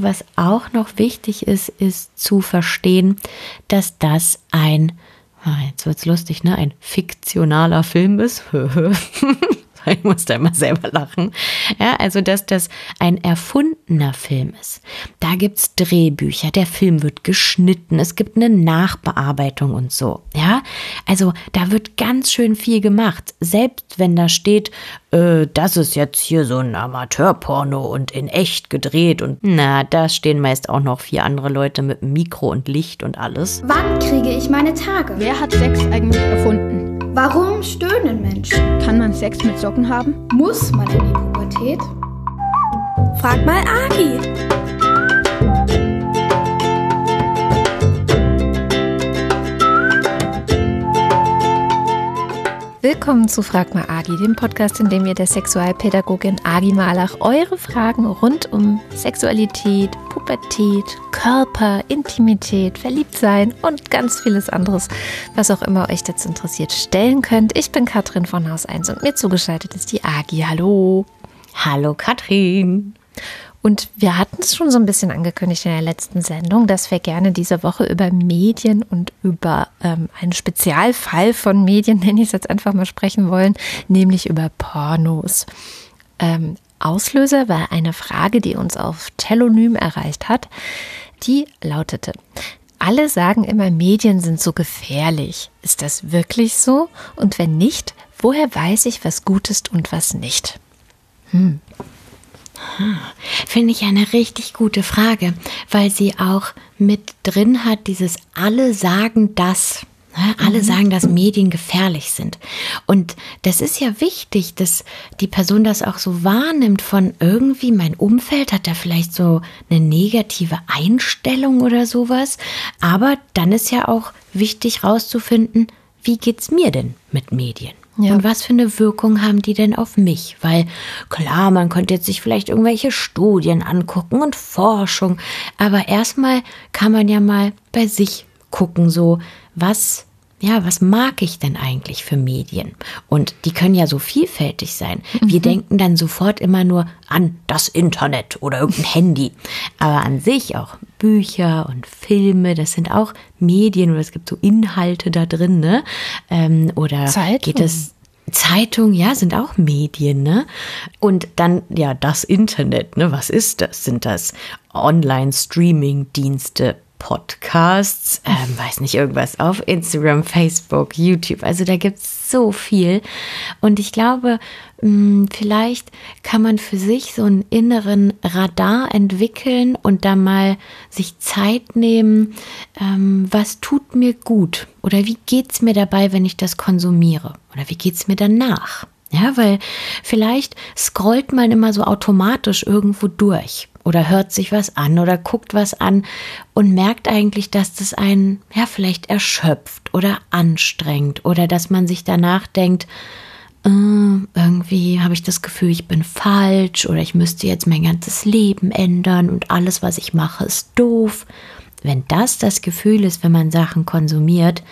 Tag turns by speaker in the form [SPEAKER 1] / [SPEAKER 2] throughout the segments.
[SPEAKER 1] was auch noch wichtig ist, ist zu verstehen, dass das ein, ah, jetzt wird's lustig, ne, ein fiktionaler Film ist. Ich muss da immer selber lachen. Ja, also, dass das ein erfundener Film ist. Da gibt's Drehbücher, der Film wird geschnitten, es gibt eine Nachbearbeitung und so. Ja, also da wird ganz schön viel gemacht. Selbst wenn da steht, äh, das ist jetzt hier so ein Amateurporno und in echt gedreht und na, da stehen meist auch noch vier andere Leute mit Mikro und Licht und alles.
[SPEAKER 2] Wann kriege ich meine Tage?
[SPEAKER 3] Wer hat Sex eigentlich erfunden?
[SPEAKER 2] Warum stöhnen Menschen?
[SPEAKER 3] Kann man Sex mit Socken haben?
[SPEAKER 2] Muss man in die Pubertät?
[SPEAKER 4] Frag mal Agi.
[SPEAKER 5] Willkommen zu Frag mal Agi, dem Podcast, in dem wir der Sexualpädagogin Agi Malach eure Fragen rund um Sexualität, Pubertät, Körper, Intimität, Verliebtsein und ganz vieles anderes, was auch immer euch dazu interessiert, stellen könnt. Ich bin Katrin von Haus 1 und mir zugeschaltet ist die Agi. Hallo.
[SPEAKER 1] Hallo Katrin.
[SPEAKER 5] Und wir hatten es schon so ein bisschen angekündigt in der letzten Sendung, dass wir gerne diese Woche über Medien und über ähm, einen Spezialfall von Medien, nenne ich es jetzt einfach mal, sprechen wollen, nämlich über Pornos. Ähm, Auslöser war eine Frage, die uns auf Telonym erreicht hat. Die lautete, alle sagen immer, Medien sind so gefährlich. Ist das wirklich so? Und wenn nicht, woher weiß ich, was gut ist und was nicht?
[SPEAKER 1] Hm. Finde ich eine richtig gute Frage, weil sie auch mit drin hat, dieses alle sagen das. Alle mhm. sagen, dass Medien gefährlich sind. Und das ist ja wichtig, dass die Person das auch so wahrnimmt von irgendwie mein Umfeld hat da vielleicht so eine negative Einstellung oder sowas. Aber dann ist ja auch wichtig rauszufinden, wie geht's mir denn mit Medien? Ja. Und was für eine Wirkung haben die denn auf mich? Weil klar, man könnte jetzt sich vielleicht irgendwelche Studien angucken und Forschung, aber erstmal kann man ja mal bei sich gucken, so was ja, was mag ich denn eigentlich für Medien? Und die können ja so vielfältig sein. Mhm. Wir denken dann sofort immer nur an das Internet oder irgendein Handy. Aber an sich auch Bücher und Filme, das sind auch Medien oder es gibt so Inhalte da drin, ne? Ähm, oder Zeitung. geht es Zeitung, ja, sind auch Medien, ne? Und dann, ja, das Internet, ne? Was ist das? Sind das Online-Streaming-Dienste, Podcasts, ähm, weiß nicht, irgendwas auf Instagram, Facebook, YouTube. Also da gibt es so viel. Und ich glaube, mh, hm, vielleicht kann man für sich so einen inneren Radar entwickeln und da mal sich Zeit nehmen, ähm, was tut mir gut oder wie geht es mir dabei, wenn ich das konsumiere oder wie geht es mir danach. Ja, weil vielleicht scrollt man immer so automatisch irgendwo durch oder hört sich was an oder guckt was an und merkt eigentlich, dass das einen ja vielleicht erschöpft oder anstrengt oder dass man sich danach denkt, äh, irgendwie habe ich das Gefühl, ich bin falsch oder ich müsste jetzt mein ganzes Leben ändern und alles, was ich mache, ist doof. Wenn das das Gefühl ist, wenn man Sachen konsumiert,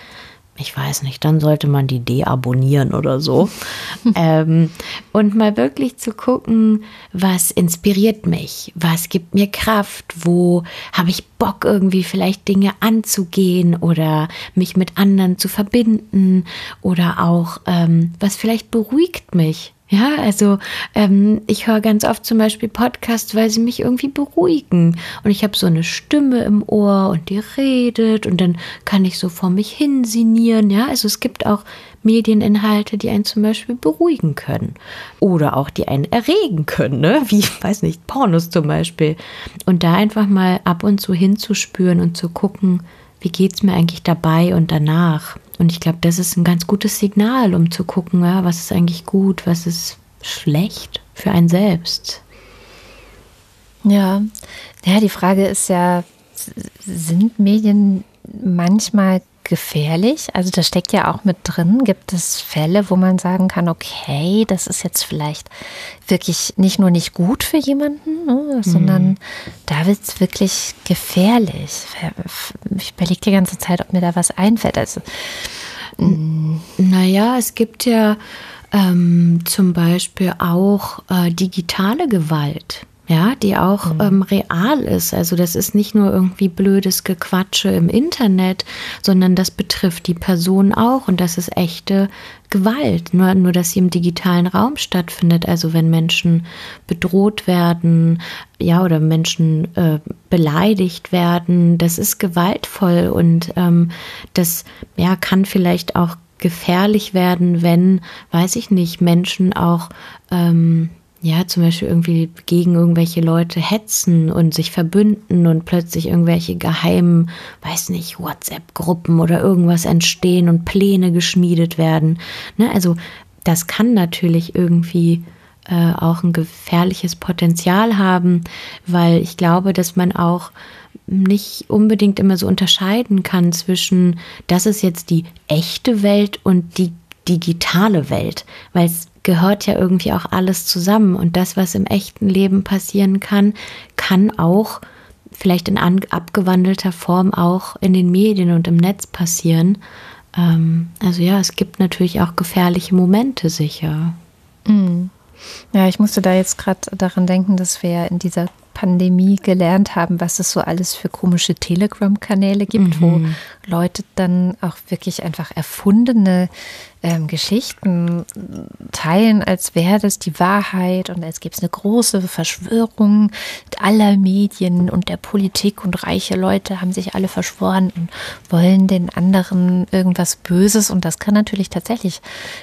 [SPEAKER 1] ich weiß nicht, dann sollte man die deabonnieren oder so. ähm, und mal wirklich zu gucken, was inspiriert mich, was gibt mir Kraft, wo habe ich Bock irgendwie vielleicht Dinge anzugehen oder mich mit anderen zu verbinden oder auch ähm, was vielleicht beruhigt mich. Ja, also ähm, ich höre ganz oft zum Beispiel Podcasts, weil sie mich irgendwie beruhigen. Und ich habe so eine Stimme im Ohr und die redet und dann kann ich so vor mich hin sinnieren. Ja, also es gibt auch Medieninhalte, die einen zum Beispiel beruhigen können. Oder auch die einen erregen können, ne? Wie, weiß nicht, Pornos zum Beispiel. Und da einfach mal ab und zu hinzuspüren und zu gucken, wie geht's mir eigentlich dabei und danach. Und ich glaube, das ist ein ganz gutes Signal, um zu gucken, ja, was ist eigentlich gut, was ist schlecht für einen selbst.
[SPEAKER 5] Ja, ja, die Frage ist ja, sind Medien manchmal gefährlich? Also da steckt ja auch mit drin. Gibt es Fälle, wo man sagen kann, okay, das ist jetzt vielleicht wirklich nicht nur nicht gut für jemanden, ne, sondern mhm. da wird es wirklich gefährlich. Ich überlege die ganze Zeit, ob mir da was einfällt. Also,
[SPEAKER 1] naja, es gibt ja ähm, zum Beispiel auch äh, digitale Gewalt. Ja, die auch mhm. ähm, real ist. Also das ist nicht nur irgendwie blödes Gequatsche im Internet, sondern das betrifft die Person auch und das ist echte Gewalt. Nur, nur dass sie im digitalen Raum stattfindet. Also wenn Menschen bedroht werden, ja, oder Menschen äh, beleidigt werden, das ist gewaltvoll und ähm, das ja kann vielleicht auch gefährlich werden, wenn, weiß ich nicht, Menschen auch ähm, ja, zum Beispiel irgendwie gegen irgendwelche Leute hetzen und sich verbünden und plötzlich irgendwelche geheimen, weiß nicht, WhatsApp-Gruppen oder irgendwas entstehen und Pläne geschmiedet werden. Ne? Also das kann natürlich irgendwie äh, auch ein gefährliches Potenzial haben, weil ich glaube, dass man auch nicht unbedingt immer so unterscheiden kann zwischen, das ist jetzt die echte Welt und die digitale Welt, weil es gehört ja irgendwie auch alles zusammen. Und das, was im echten Leben passieren kann, kann auch vielleicht in abgewandelter Form auch in den Medien und im Netz passieren. Ähm, also ja, es gibt natürlich auch gefährliche Momente sicher.
[SPEAKER 5] Mhm. Ja, ich musste da jetzt gerade daran denken, dass wir in dieser Pandemie gelernt haben, was es so alles für komische Telegram-Kanäle gibt, mhm. wo Leute dann auch wirklich einfach erfundene ähm, Geschichten teilen, als wäre das die Wahrheit und als gäbe es eine große Verschwörung aller Medien und der Politik und reiche Leute haben sich alle verschworen und wollen den anderen irgendwas Böses und das kann natürlich tatsächlich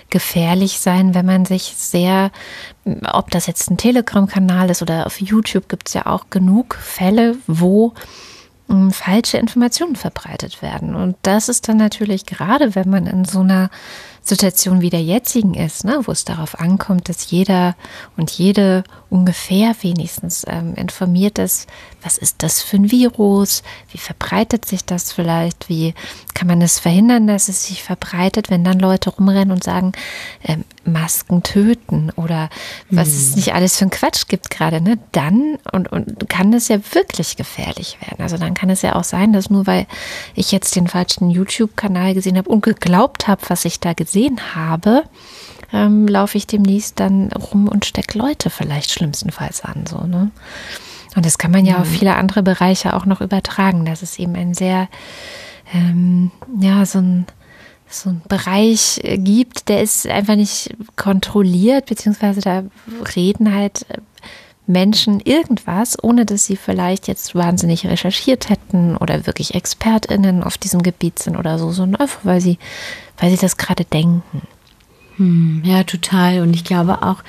[SPEAKER 5] gefährlich sein, wenn man sich sehr, ob das jetzt ein Telegram-Kanal ist oder auf YouTube gibt es ja auch genug Fälle, wo ähm, falsche Informationen verbreitet werden. Und das ist dann natürlich gerade, wenn man in so einer Situation wie der jetzigen ist, ne, wo es darauf ankommt, dass jeder und jede ungefähr wenigstens ähm, informiert ist, was ist das für ein Virus, wie verbreitet sich das vielleicht, wie kann man es verhindern, dass es sich verbreitet, wenn dann Leute rumrennen und sagen, ähm, Masken töten oder was hm. es nicht alles für ein Quatsch gibt gerade, ne? Dann und, und kann es ja wirklich gefährlich werden. Also dann kann es ja auch sein, dass nur weil ich jetzt den falschen YouTube-Kanal gesehen habe und geglaubt habe, was ich da gesehen habe, ähm, laufe ich demnächst dann rum und stecke Leute vielleicht schlimmstenfalls an. So, ne? Und das kann man ja mhm. auf viele andere Bereiche auch noch übertragen. Das ist eben ein sehr, ähm, ja, so ein, so ein Bereich äh, gibt, der ist einfach nicht kontrolliert, beziehungsweise da reden halt äh, Menschen irgendwas, ohne dass sie vielleicht jetzt wahnsinnig recherchiert hätten oder wirklich ExpertInnen auf diesem Gebiet sind oder so, sondern einfach, weil sie, weil sie das gerade denken.
[SPEAKER 1] Hm, ja, total. Und ich glaube auch,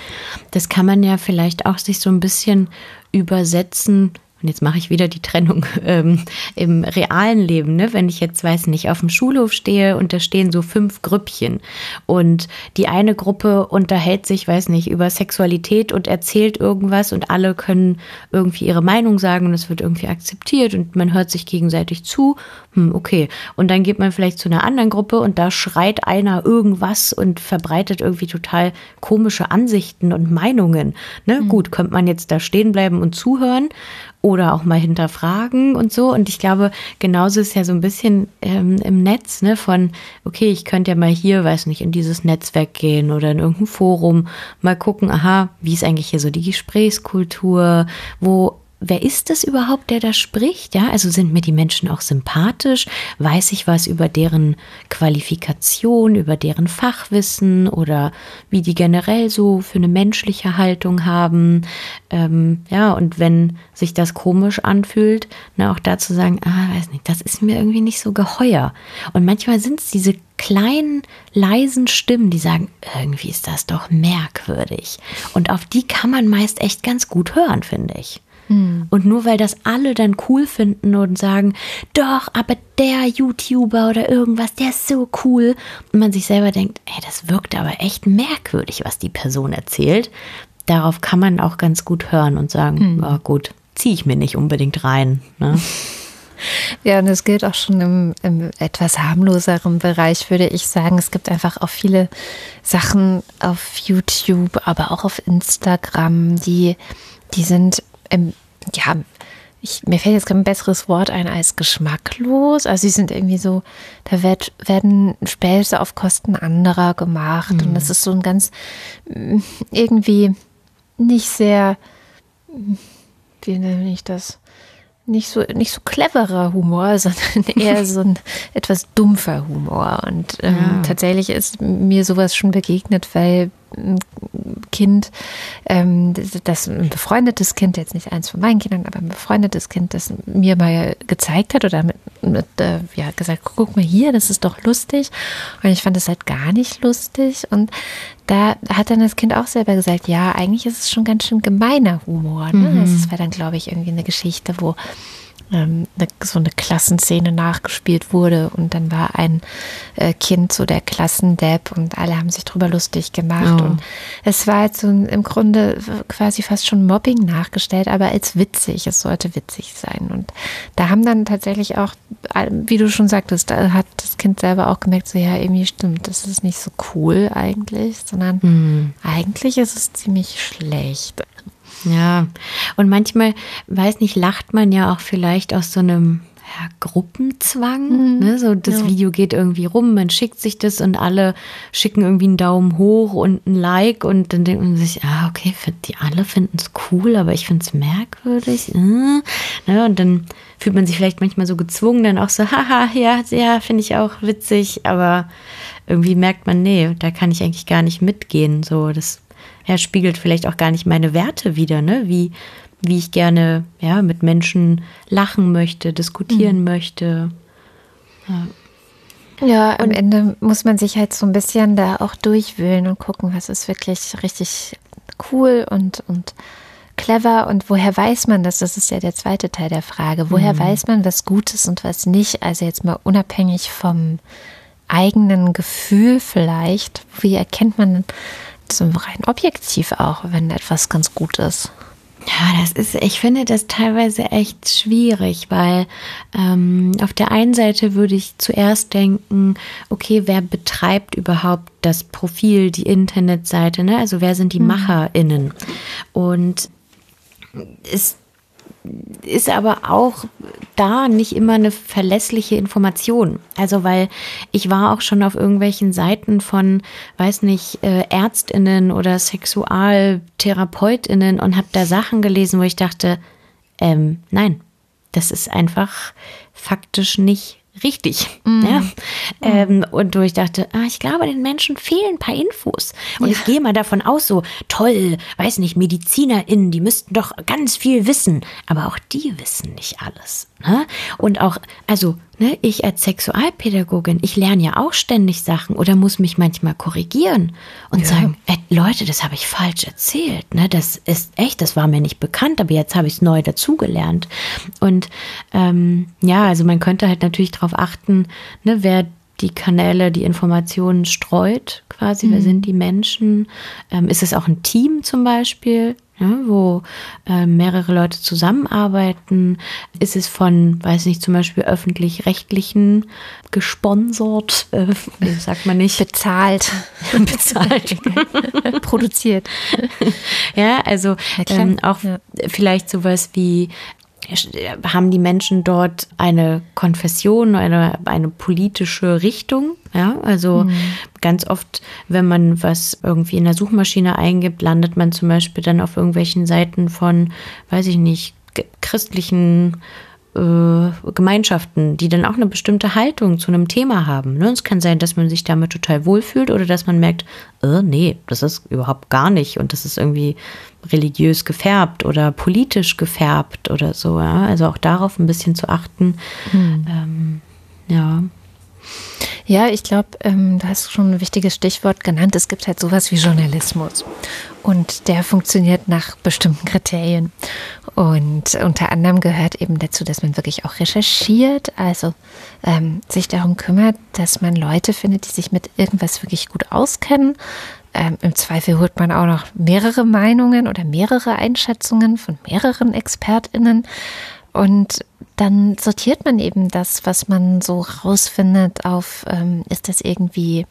[SPEAKER 1] das kann man ja vielleicht auch sich so ein bisschen übersetzen und jetzt mache ich wieder die Trennung ähm, im realen Leben, ne? wenn ich jetzt, weiß nicht, auf dem Schulhof stehe und da stehen so fünf Grüppchen und die eine Gruppe unterhält sich, weiß nicht, über Sexualität und erzählt irgendwas und alle können irgendwie ihre Meinung sagen und es wird irgendwie akzeptiert und man hört sich gegenseitig zu, hm, okay. Und dann geht man vielleicht zu einer anderen Gruppe und da schreit einer irgendwas und verbreitet irgendwie total komische Ansichten und Meinungen. Ne? Mhm. Gut, könnte man jetzt da stehen bleiben und zuhören oder auch mal hinterfragen und so. Und ich glaube, genauso ist ja so ein bisschen ähm, im Netz, ne, von, okay, ich könnte ja mal hier, weiß nicht, in dieses Netzwerk gehen oder in irgendein Forum, mal gucken, aha, wie ist eigentlich hier so die Gesprächskultur, wo wer ist es überhaupt, der da spricht? Ja, also sind mir die Menschen auch sympathisch? Weiß ich was über deren Qualifikation, über deren Fachwissen oder wie die generell so für eine menschliche Haltung haben? Ähm, ja, und wenn sich das komisch anfühlt, na, auch dazu sagen, ah, weiß nicht, das ist mir irgendwie nicht so geheuer. Und manchmal sind es diese kleinen, leisen Stimmen, die sagen, irgendwie ist das doch merkwürdig. Und auf die kann man meist echt ganz gut hören, finde ich. Mhm. Und nur weil das alle dann cool finden und sagen, doch, aber der YouTuber oder irgendwas, der ist so cool. Und man sich selber denkt, ey, das wirkt aber echt merkwürdig, was die Person erzählt. Darauf kann man auch ganz gut hören und sagen, mhm. oh, gut, ziehe ich mir nicht unbedingt rein. Ne?
[SPEAKER 5] Ja, und es gilt auch schon im, im, etwas harmloseren Bereich, würde ich sagen. Es gibt einfach auch viele Sachen auf YouTube, aber auch auf Instagram, die, die sind ähm, ja, ich, mir fällt jetzt kein besseres Wort ein als geschmacklos. Also sie sind irgendwie so, da wird, werden Späße auf Kosten anderer gemacht. Mhm. Und das ist so ein ganz mm, irgendwie nicht sehr, wie nenne ich das? Nicht so, nicht so cleverer Humor, sondern eher so ein etwas dumpfer Humor. Und ähm,
[SPEAKER 1] Ja.
[SPEAKER 5] tatsächlich ist mir sowas schon begegnet, weil Kind, ähm, das- ein befreundetes Kind, jetzt nicht eins von meinen Kindern, aber ein befreundetes Kind, das mir mal gezeigt hat oder mit, mit äh, ja, gesagt, guck mal hier, das ist doch lustig. Und ich fand es halt gar nicht lustig. Und da hat dann das Kind auch selber gesagt, ja, eigentlich ist es schon ganz schön gemeiner Humor. Ne? Das war dann, glaube ich, irgendwie eine Geschichte, wo ähm, eine, so eine Klassenszene nachgespielt wurde und dann war ein äh, Kind so der Klassendepp und alle haben sich drüber lustig gemacht
[SPEAKER 1] Oh.
[SPEAKER 5] und es war jetzt so im Grunde quasi fast schon Mobbing nachgestellt, aber als witzig, es sollte witzig sein und da haben dann tatsächlich auch, wie du schon sagtest, da hat das Kind selber auch gemerkt, so ja, irgendwie stimmt, das ist nicht so cool eigentlich, sondern eigentlich ist es ziemlich schlecht.
[SPEAKER 1] Ja, und manchmal, weiß nicht, lacht man ja auch vielleicht aus so einem ja, Gruppenzwang. Ne? So das Video geht irgendwie rum, man schickt sich das und alle schicken irgendwie einen Daumen hoch und ein Like und dann denkt man sich, ah, okay, die alle finden es cool, aber ich finde es merkwürdig. Äh. Ne? Und dann fühlt man sich vielleicht manchmal so gezwungen, dann auch so, haha, ja, ja, finde ich auch witzig, aber irgendwie merkt man, nee, da kann ich eigentlich gar nicht mitgehen. So, das ja, spiegelt vielleicht auch gar nicht meine Werte wider, ne? Wie, wie ich gerne ja, mit Menschen lachen möchte, diskutieren möchte.
[SPEAKER 5] Ja, am Ende muss man sich halt so ein bisschen da auch durchwühlen und gucken, was ist wirklich richtig cool und, und clever und woher weiß man das? Das ist ja der zweite Teil der Frage. Woher weiß man, was gut ist und was nicht? Also jetzt mal unabhängig vom eigenen Gefühl vielleicht. Wie erkennt man so rein objektiv auch, wenn etwas ganz gut ist?
[SPEAKER 1] Ja, das ist, ich finde das teilweise echt schwierig, weil ähm, auf der einen Seite würde ich zuerst denken, okay, wer betreibt überhaupt das Profil, die Internetseite, ne? Also wer sind die MacherInnen? Und es ist aber auch da nicht immer eine verlässliche Information. Also weil ich war auch schon auf irgendwelchen Seiten von, weiß nicht, äh, Ärztinnen oder Sexualtherapeutinnen und habe da Sachen gelesen, wo ich dachte, ähm, nein, das ist einfach faktisch nicht richtig. Ja? Ähm, und wo ich dachte, ah, ich glaube, den Menschen fehlen ein paar Infos. Und ich gehe mal davon aus, so toll, weiß nicht, MedizinerInnen, die müssten doch ganz viel wissen. Aber auch die wissen nicht alles. Und auch, also, ne, ich als Sexualpädagogin, ich lerne ja auch ständig Sachen oder muss mich manchmal korrigieren und sagen, äh, Leute, das habe ich falsch erzählt. Ne? Das ist echt, das war mir nicht bekannt, aber jetzt habe ich es neu dazugelernt. Und ähm, ja, also man könnte halt natürlich darauf achten, ne, wer die Kanäle, die Informationen streut, quasi, wer sind die Menschen? Ähm, ist es auch ein Team zum Beispiel? Ja, wo äh, mehrere Leute zusammenarbeiten. Ist es von, weiß nicht, zum Beispiel öffentlich-rechtlichen gesponsert, äh, nee, sagt man nicht,
[SPEAKER 5] Bezahlt,
[SPEAKER 1] bezahlt.
[SPEAKER 5] produziert.
[SPEAKER 1] ja, also
[SPEAKER 5] Ja,
[SPEAKER 1] ähm, auch
[SPEAKER 5] Ja.
[SPEAKER 1] vielleicht sowas wie haben die Menschen dort eine Konfession, eine, eine politische Richtung? Ja, also
[SPEAKER 5] Mhm.
[SPEAKER 1] ganz oft, wenn man was irgendwie in der Suchmaschine eingibt, landet man zum Beispiel dann auf irgendwelchen Seiten von, weiß ich nicht, christlichen äh, Gemeinschaften, die dann auch eine bestimmte Haltung zu einem Thema haben. Ne? Es kann sein, dass man sich damit total wohlfühlt oder dass man merkt, äh, nee, das ist überhaupt gar nicht und das ist irgendwie religiös gefärbt oder politisch gefärbt oder so. Ja? Also auch darauf ein bisschen zu achten. Ähm, ja.
[SPEAKER 5] Ja, ich glaube, ähm, du hast schon ein wichtiges Stichwort genannt. Es gibt halt sowas wie Journalismus. Und der funktioniert nach bestimmten Kriterien. Und unter anderem gehört eben dazu, dass man wirklich auch recherchiert, also ähm, sich darum kümmert, dass man Leute findet, die sich mit irgendwas wirklich gut auskennen. Ähm, Im Zweifel holt man auch noch mehrere Meinungen oder mehrere Einschätzungen von mehreren ExpertInnen. Und dann sortiert man eben das, was man so rausfindet, auf, ähm, ist das irgendwie,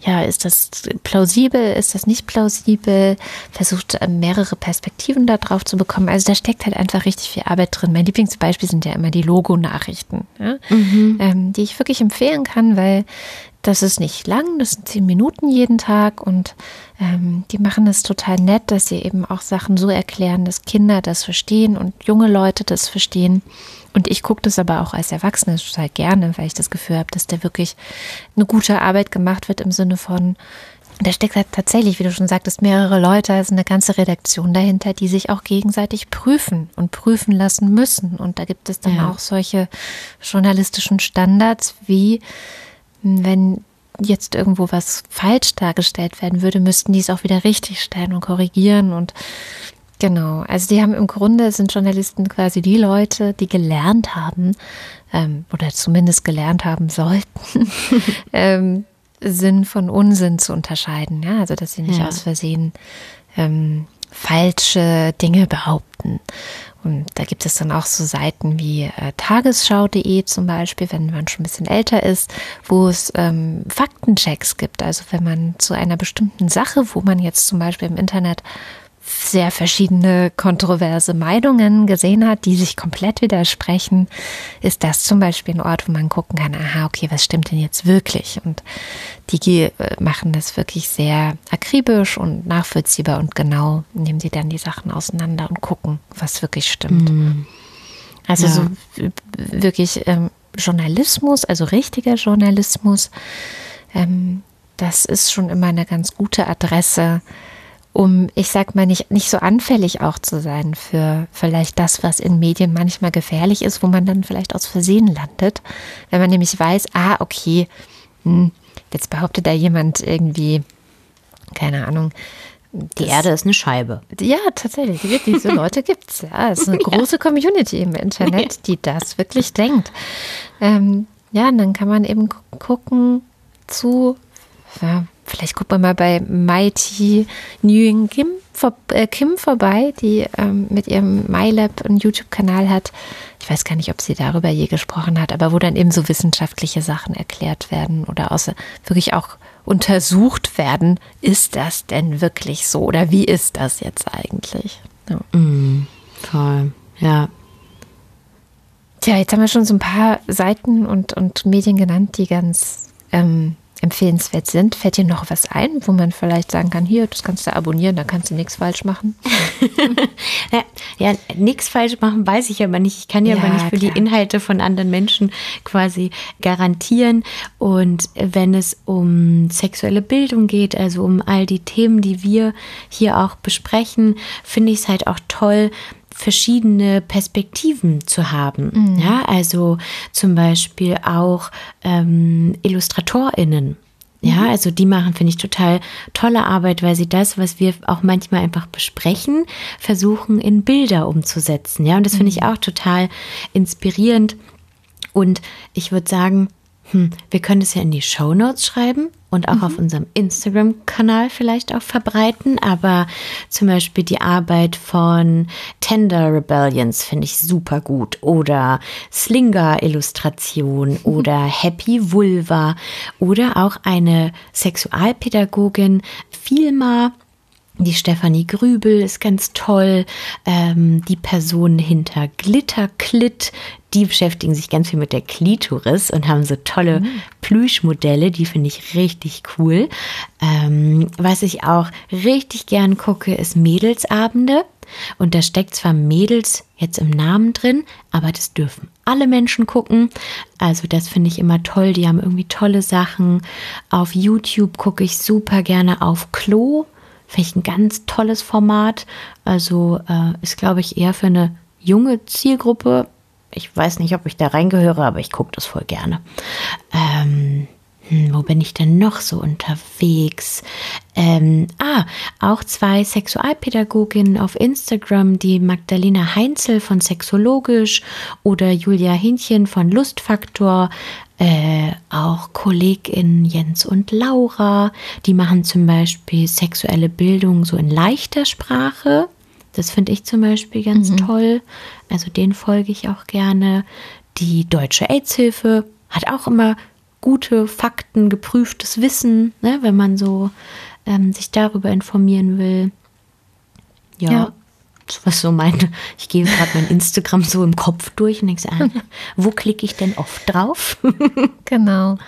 [SPEAKER 5] ja, ist das plausibel, ist das nicht plausibel, versucht ähm, mehrere Perspektiven da drauf zu bekommen. Also da steckt halt einfach richtig viel Arbeit drin. Mein Lieblingsbeispiel sind ja immer die Logo-Nachrichten, ja? ähm, die ich wirklich empfehlen kann, weil das ist nicht lang, das sind zehn Minuten jeden Tag und ähm, die machen es total nett, dass sie eben auch Sachen so erklären, dass Kinder das verstehen und junge Leute das verstehen. Und ich gucke das aber auch als Erwachsene total gerne, weil ich das Gefühl habe, dass da wirklich eine gute Arbeit gemacht wird im Sinne von, da steckt halt tatsächlich, wie du schon sagtest, mehrere Leute, also eine ganze Redaktion dahinter, die sich auch gegenseitig prüfen und prüfen lassen müssen. Und da gibt es dann ja. auch solche journalistischen Standards wie, wenn jetzt irgendwo was falsch dargestellt werden würde, müssten die es auch wieder richtig stellen und korrigieren und Genau, also die haben im Grunde sind Journalisten quasi die Leute, die gelernt haben ähm, oder zumindest gelernt haben sollten, ähm, Sinn von Unsinn zu unterscheiden. Ja, also dass sie nicht ja. aus Versehen ähm, falsche Dinge behaupten. Und da gibt es dann auch so Seiten wie äh, tagesschau.de zum Beispiel, wenn man schon ein bisschen älter ist, wo es ähm, Faktenchecks gibt. Also wenn man zu einer bestimmten Sache, wo man jetzt zum Beispiel im Internet sehr verschiedene kontroverse Meinungen gesehen hat, die sich komplett widersprechen, ist das zum Beispiel ein Ort, wo man gucken kann, aha, okay, was stimmt denn jetzt wirklich? Und die äh, machen das wirklich sehr akribisch und nachvollziehbar und genau, nehmen sie dann die Sachen auseinander und gucken, was wirklich stimmt. Mhm. Also ja. so wirklich ähm, Journalismus, also richtiger Journalismus, ähm, das ist schon immer eine ganz gute Adresse, um, ich sag mal, nicht, nicht so anfällig auch zu sein für vielleicht das, was in Medien manchmal gefährlich ist, wo man dann vielleicht aus Versehen landet. Wenn man nämlich weiß, ah, okay, hm, jetzt behauptet da jemand irgendwie, keine Ahnung,
[SPEAKER 1] die Erde ist eine Scheibe.
[SPEAKER 5] Ja, tatsächlich. Diese Leute gibt es. Ja, es ist eine große Community im Internet, die das wirklich denkt. Ähm, ja, und dann kann man eben gucken zu, ja, vielleicht guckt man mal bei Mighty Nguyen Kim, vor, äh, Kim vorbei, die ähm, mit ihrem MyLab einen YouTube-Kanal hat. Ich weiß gar nicht, ob sie darüber je gesprochen hat, aber wo dann eben so wissenschaftliche Sachen erklärt werden oder außer wirklich auch untersucht werden, ist das denn wirklich so oder wie ist das jetzt eigentlich?
[SPEAKER 1] Ja. Mm, voll, ja.
[SPEAKER 5] Tja, jetzt haben wir schon so ein paar Seiten und, und Medien genannt, die ganz ähm, empfehlenswert sind. Fällt dir noch was ein, wo man vielleicht sagen kann, hier, das kannst du abonnieren, da kannst du nichts falsch machen?
[SPEAKER 1] ja, ja nichts falsch machen weiß ich aber nicht. Ich kann ja, ja aber nicht für klar. die Inhalte von anderen Menschen quasi garantieren. Und wenn es um sexuelle Bildung geht, also um all die Themen, die wir hier auch besprechen, finde ich es halt auch toll, verschiedene Perspektiven zu haben. Mhm. Ja, also zum Beispiel auch ähm, IllustratorInnen. Ja, mhm. also die machen, finde ich, total tolle Arbeit, weil sie das, was wir auch manchmal einfach besprechen, versuchen in Bilder umzusetzen. Ja, und das finde ich mhm. auch total inspirierend. Und ich würde sagen, hm, wir können es ja in die Show Notes schreiben und auch mhm. auf unserem Instagram-Kanal vielleicht auch verbreiten. Aber zum Beispiel die Arbeit von Tender Rebellions finde ich super gut. Oder Slinger-Illustration oder Happy Vulva oder auch eine Sexualpädagogin, Filma die Stefanie Grübel ist ganz toll. Ähm, die Personen hinter Glitterklit, die beschäftigen sich ganz viel mit der Klitoris und haben so tolle mhm. Plüschmodelle. Die finde ich richtig cool. Ähm, was ich auch richtig gern gucke, ist Mädelsabende. Und da steckt zwar Mädels jetzt im Namen drin, aber das dürfen alle Menschen gucken. Also das finde ich immer toll. Die haben irgendwie tolle Sachen. Auf YouTube gucke ich super gerne auf Klo. Finde ich ein ganz tolles Format. Also äh, ist, glaube ich, eher für eine junge Zielgruppe. Ich weiß nicht, ob ich da reingehöre, aber ich gucke das voll gerne. Ähm, hm, wo bin ich denn noch so unterwegs? Ähm, ah, auch zwei Sexualpädagoginnen auf Instagram, die Magdalena Heinzel von Sexologisch oder Julia Hinchen von Lustfaktor äh, auch KollegInnen Jens und Laura, die machen zum Beispiel sexuelle Bildung so in leichter Sprache. Das finde ich zum Beispiel ganz mhm. toll. Also den folge ich auch gerne. Die Deutsche AIDS-Hilfe hat auch immer gute Fakten, geprüftes Wissen, ne, wenn man so ähm, sich darüber informieren will. Ja. ja. Was so meine, ich gehe gerade mein Instagram so im Kopf durch und denke, ah, wo klicke ich denn oft drauf?
[SPEAKER 5] genau.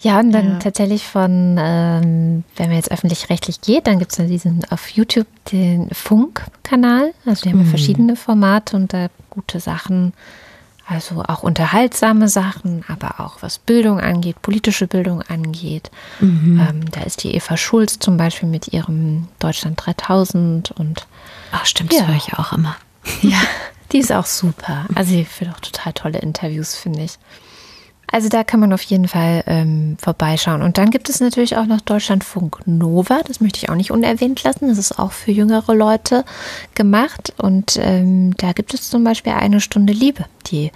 [SPEAKER 5] Ja, und dann ja. tatsächlich von, ähm, wenn man jetzt öffentlich-rechtlich geht, dann gibt es diesen auf YouTube den Funk-Kanal. Also die haben mhm. verschiedene Formate und da gute Sachen also auch unterhaltsame Sachen, aber auch was Bildung angeht, politische Bildung angeht. Mhm. Ähm, da ist die Eva Schulz zum Beispiel mit ihrem Deutschland 3000 und.
[SPEAKER 1] Ach, stimmt, ja. das höre ich auch immer.
[SPEAKER 5] Ja, die ist auch super. Also, sie führt auch total tolle Interviews, finde ich. Also da kann man auf jeden Fall ähm, vorbeischauen. Und dann gibt es natürlich auch noch Deutschlandfunk Nova. Das möchte ich auch nicht unerwähnt lassen. Das ist auch für jüngere Leute gemacht. Und ähm, da gibt es zum Beispiel eine Stunde Liebe, die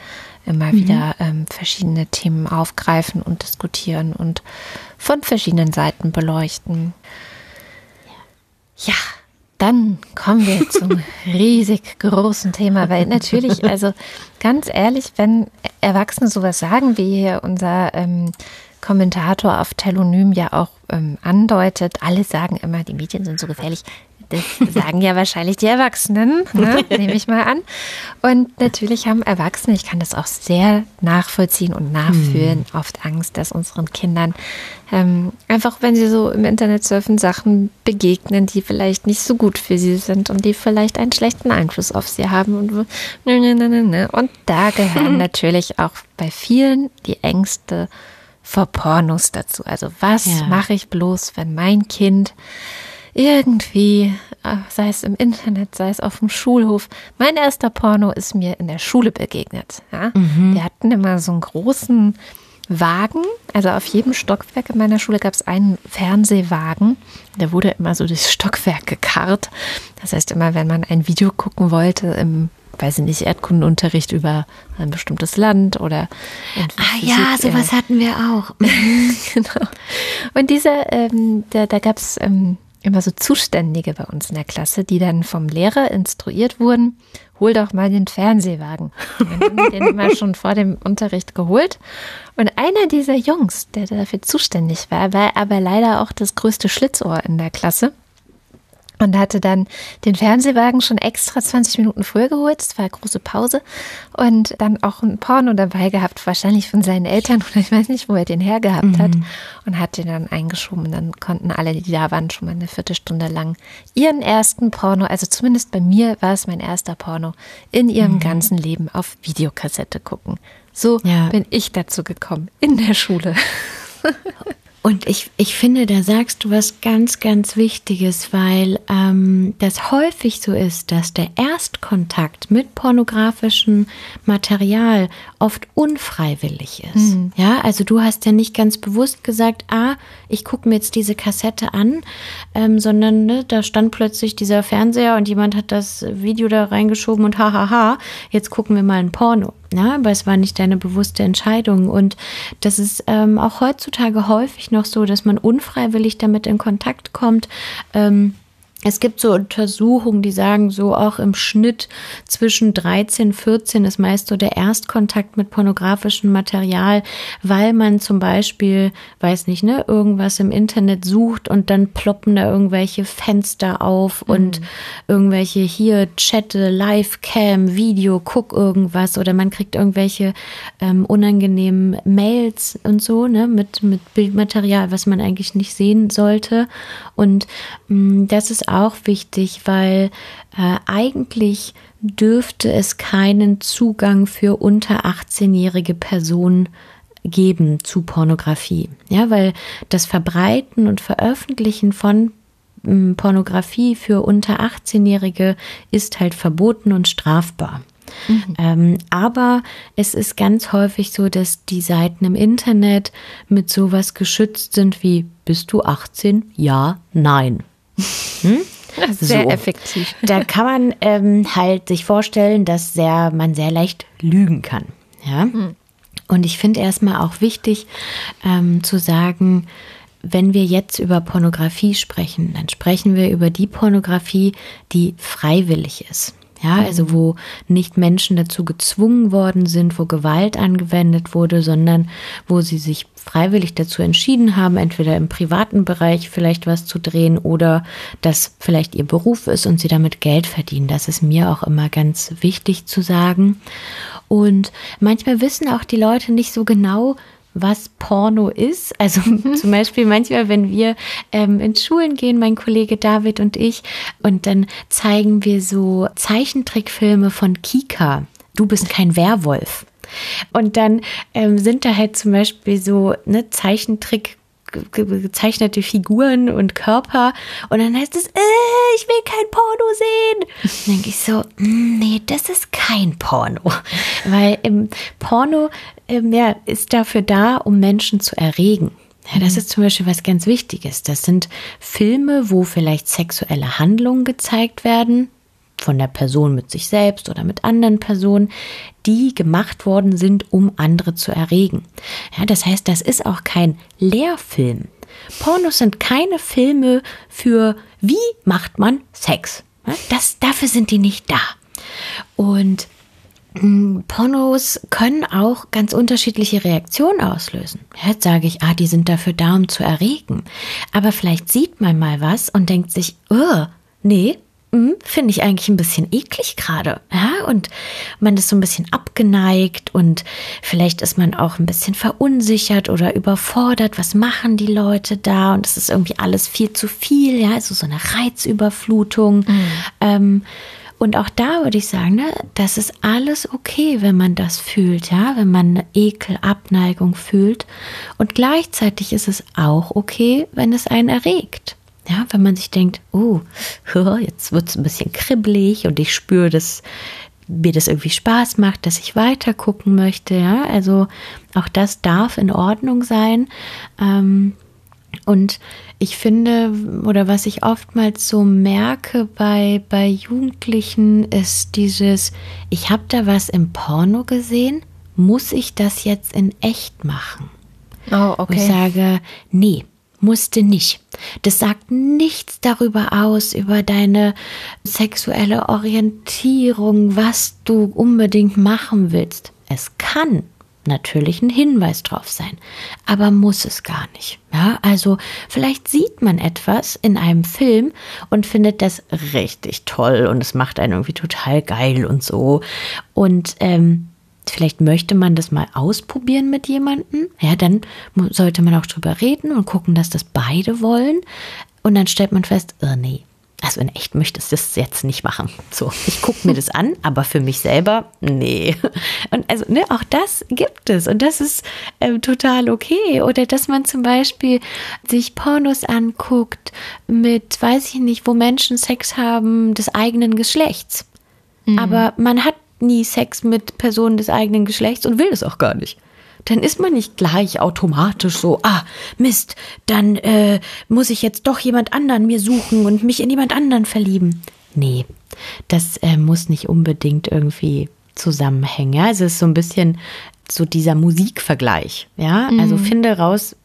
[SPEAKER 5] immer mhm. wieder ähm, verschiedene Themen aufgreifen und diskutieren und von verschiedenen Seiten beleuchten. Ja, dann kommen wir zum riesig großen Thema, weil natürlich, also ganz ehrlich, wenn Erwachsene sowas sagen, wie hier unser ähm, Kommentator auf Telonym ja auch ähm, andeutet, alle sagen immer, die Medien sind so gefährlich. Das sagen ja wahrscheinlich die Erwachsenen, ne? nehme ich mal an. Und natürlich haben Erwachsene, ich kann das auch sehr nachvollziehen und nachfühlen, hm. oft Angst, dass unseren Kindern ähm, einfach, wenn sie so im Internet surfen, Sachen begegnen, die vielleicht nicht so gut für sie sind und die vielleicht einen schlechten Einfluss auf sie haben. Und, und da gehören natürlich auch bei vielen die Ängste vor Pornos dazu. Also was ja. mache ich bloß, wenn mein Kind irgendwie, äh, sei es im Internet, sei es auf dem Schulhof. Mein erster Porno ist mir in der Schule begegnet. Ja? Mhm. Wir hatten immer so einen großen Wagen. Also auf jedem Stockwerk in meiner Schule gab es einen Fernsehwagen. Der wurde immer so durchs Stockwerk gekarrt. Das heißt, immer wenn man ein Video gucken wollte im weiß ich nicht, Erdkundenunterricht über ein bestimmtes Land oder.
[SPEAKER 1] Ah ja, sowas äh, hatten wir auch.
[SPEAKER 5] genau. Und dieser, ähm, da, da gab es ähm, immer so Zuständige bei uns in der Klasse, die dann vom Lehrer instruiert wurden, hol doch mal den Fernsehwagen. Dann haben die den immer schon vor dem Unterricht geholt. Und einer dieser Jungs, der dafür zuständig war, war aber leider auch das größte Schlitzohr in der Klasse und hatte dann den Fernsehwagen schon extra 20 Minuten früher geholt. Es war eine große Pause und dann auch ein Porno dabei gehabt, wahrscheinlich von seinen Eltern oder ich weiß nicht, wo er den hergehabt mhm. hat und hat den dann eingeschoben. Dann konnten alle, die da waren, schon mal eine Viertelstunde lang ihren ersten Porno, also zumindest bei mir war es mein erster Porno, in ihrem mhm. ganzen Leben auf Videokassette gucken. So ja. bin ich dazu gekommen in der Schule.
[SPEAKER 1] Und ich, ich finde, da sagst du was ganz, ganz Wichtiges, weil ähm, das häufig so ist, dass der Erstkontakt mit pornografischem Material oft unfreiwillig ist. Mhm. Ja, also du hast ja nicht ganz bewusst gesagt, ah, ich gucke mir jetzt diese Kassette an, ähm, sondern ne, da stand plötzlich dieser Fernseher und jemand hat das Video da reingeschoben und hahaha, jetzt gucken wir mal ein Porno. Ja, aber es war nicht deine bewusste Entscheidung. Und das ist ähm, auch heutzutage häufig noch so, dass man unfreiwillig damit in Kontakt kommt. Ähm, es gibt so Untersuchungen, die sagen, so auch im Schnitt zwischen 13, 14 ist meist so der Erstkontakt mit pornografischem Material, weil man zum Beispiel, weiß nicht, ne, irgendwas im Internet sucht und dann ploppen da irgendwelche Fenster auf mhm. und irgendwelche hier chatte, Livecam, Video, guck irgendwas oder man kriegt irgendwelche ähm, unangenehmen Mails und so, ne, mit, mit Bildmaterial, was man eigentlich nicht sehen sollte. Und mh, mm, das ist auch wichtig, weil äh, eigentlich dürfte es keinen Zugang für unter 18-jährige Personen geben zu Pornografie. Ja, weil das Verbreiten und Veröffentlichen von hm, Pornografie für unter 18-Jährige ist halt verboten und strafbar. Mhm. Ähm, aber es ist ganz häufig so, dass die Seiten im Internet mit sowas geschützt sind wie bist du 18? Ja, nein.
[SPEAKER 5] Hm? Sehr so. effektiv.
[SPEAKER 1] Da kann man ähm, halt sich vorstellen, dass sehr, man sehr leicht lügen kann. Ja. Hm. Und ich finde erstmal auch wichtig ähm, zu sagen, wenn wir jetzt über Pornografie sprechen, dann sprechen wir über die Pornografie, die freiwillig ist. Ja, also wo nicht Menschen dazu gezwungen worden sind, wo Gewalt angewendet wurde, sondern wo sie sich freiwillig dazu entschieden haben, entweder im privaten Bereich vielleicht was zu drehen oder das vielleicht ihr Beruf ist und sie damit Geld verdienen. Das ist mir auch immer ganz wichtig zu sagen. Und manchmal wissen auch die Leute nicht so genau, was Porno ist. Also zum Beispiel manchmal, wenn wir ähm, in Schulen gehen, mein Kollege David und ich, und dann zeigen wir so Zeichentrickfilme von Kika. Du bist kein Werwolf. Und dann ähm, sind da halt zum Beispiel so ne, Zeichentrick gezeichnete Figuren und Körper und dann heißt es, äh, ich will kein Porno sehen. Dann denke ich so, mm, nee, das ist kein Porno, weil im Porno ähm, ja, ist dafür da, um Menschen zu erregen. Ja, das ist zum Beispiel was ganz Wichtiges. Das sind Filme, wo vielleicht sexuelle Handlungen gezeigt werden, von der Person mit sich selbst oder mit anderen Personen, die gemacht worden sind, um andere zu erregen. Ja, das heißt, das ist auch kein Lehrfilm. Pornos sind keine Filme für wie macht man Sex. Das, dafür sind die nicht da. Und hm, Pornos können auch ganz unterschiedliche Reaktionen auslösen. Jetzt sage ich, ah, die sind dafür da, um zu erregen. Aber vielleicht sieht man mal was und denkt sich, oh, nee, finde ich eigentlich ein bisschen eklig gerade. Ja, und man ist so ein bisschen abgeneigt und vielleicht ist man auch ein bisschen verunsichert oder überfordert. Was machen die Leute da? Und es ist irgendwie alles viel zu viel. Ja, also so eine Reizüberflutung. Mhm. Ähm, und auch da würde ich sagen, ne, das ist alles okay, wenn man das fühlt, ja, wenn man eine Ekel, Abneigung fühlt. Und gleichzeitig ist es auch okay, wenn es einen erregt. Ja, wenn man sich denkt, oh, jetzt wird es ein bisschen kribbelig und ich spüre, dass mir das irgendwie Spaß macht, dass ich weiter gucken möchte. Ja, also auch das darf in Ordnung sein. Ähm, und ich finde, oder was ich oftmals so merke bei, bei Jugendlichen, ist dieses, ich habe da was im Porno gesehen, muss ich das jetzt in echt machen?
[SPEAKER 5] Oh, okay.
[SPEAKER 1] Und ich sage, nee, musste nicht. Das sagt nichts darüber aus, über deine sexuelle Orientierung, was du unbedingt machen willst. Es kann natürlich ein Hinweis drauf sein, aber muss es gar nicht. Ja, also vielleicht sieht man etwas in einem Film und findet das richtig toll und es macht einen irgendwie total geil und so. Und ähm, vielleicht möchte man das mal ausprobieren mit jemandem, ja, dann sollte man auch drüber reden und gucken, dass das beide wollen. Und dann stellt man fest, oh nee, also in echt möchtest du das jetzt nicht machen. So, ich gucke mir das an, aber für mich selber, nee. Und also, ne, auch das gibt es und das ist äh, total okay. Oder dass man zum Beispiel sich Pornos anguckt mit, weiß ich nicht, wo Menschen Sex haben des eigenen Geschlechts. Mhm. Aber man hat nie Sex mit Personen des eigenen Geschlechts und will es auch gar nicht. Dann ist man nicht gleich automatisch so, ah, Mist, dann äh, muss ich jetzt doch jemand anderen mir suchen und mich in jemand anderen verlieben. Nee, das äh, muss nicht unbedingt irgendwie zusammenhängen. Ja, es ist so ein bisschen so dieser Musikvergleich. Ja, also mhm. finde raus,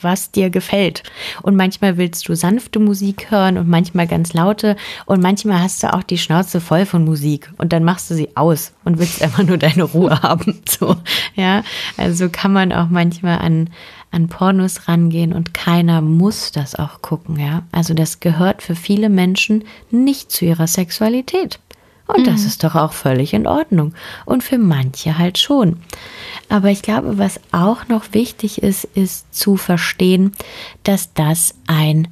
[SPEAKER 1] was dir gefällt. Und manchmal willst du sanfte Musik hören und manchmal ganz laute und manchmal hast du auch die Schnauze voll von Musik und dann machst du sie aus und willst einfach nur deine Ruhe haben. So, ja, also kann man auch manchmal an, an Pornos rangehen und keiner muss das auch gucken, ja. Also das gehört für viele Menschen nicht zu ihrer Sexualität. Und mhm. das ist doch auch völlig in Ordnung. Und für manche halt schon. Aber ich glaube, was auch noch wichtig ist, ist zu verstehen, dass das ein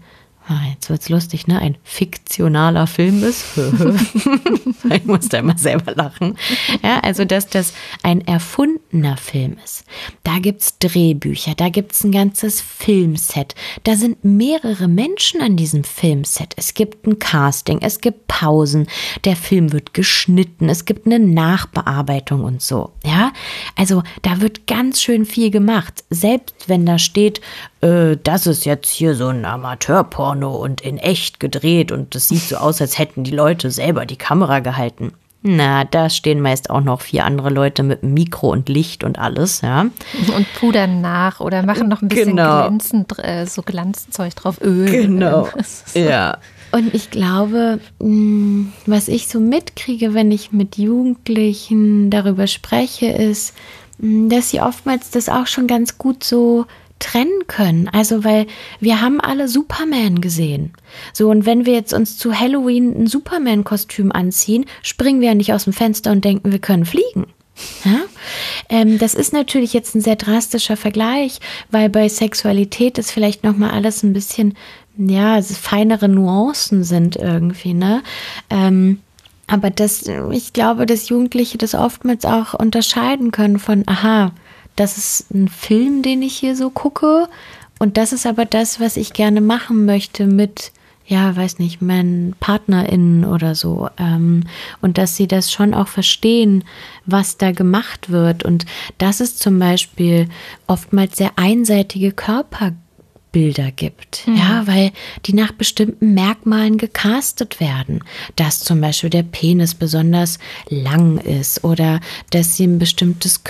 [SPEAKER 1] Ah, jetzt wird's lustig, ne? Ein fiktionaler Film ist. ich muss da immer selber lachen. Ja, also, dass das ein erfundener Film ist. Da gibt's Drehbücher, da gibt's ein ganzes Filmset. Da sind mehrere Menschen an diesem Filmset. Es gibt ein Casting, es gibt Pausen, der Film wird geschnitten, es gibt eine Nachbearbeitung und so. Ja, also da wird ganz schön viel gemacht. Selbst wenn da steht, äh, das ist jetzt hier so ein Amateurporno und in echt gedreht und das sieht so aus, als hätten die Leute selber die Kamera gehalten. Na, da stehen meist auch noch vier andere Leute mit Mikro und Licht und alles, ja.
[SPEAKER 5] Und pudern nach oder machen noch ein bisschen
[SPEAKER 1] genau.
[SPEAKER 5] glänzend, äh, so Glanzzeug drauf, Öl.
[SPEAKER 1] Genau. ja. Und ich glaube, mh, was ich so mitkriege, wenn ich mit Jugendlichen darüber spreche, ist, mh, dass sie oftmals das auch schon ganz gut so trennen können. Also, weil wir haben alle Superman gesehen. So, und wenn wir jetzt uns zu Halloween ein Superman-Kostüm anziehen, springen wir ja nicht aus dem Fenster und denken, wir können fliegen. Ja? Ähm, das ist natürlich jetzt ein sehr drastischer Vergleich, weil bei Sexualität ist vielleicht nochmal alles ein bisschen, ja, feinere Nuancen sind irgendwie, ne? Ähm, aber das, ich glaube, dass Jugendliche das oftmals auch unterscheiden können von, aha, das ist ein Film, den ich hier so gucke. Und das ist aber das, was ich gerne machen möchte mit, ja, weiß nicht, meinen PartnerInnen oder so. Ähm, und dass sie das schon auch verstehen, was da gemacht wird. Und dass es zum Beispiel oftmals sehr einseitige Körper Bilder gibt. Mhm. Ja, weil die nach bestimmten Merkmalen gecastet werden. Dass zum Beispiel der Penis besonders lang ist oder dass sie ein bestimmtes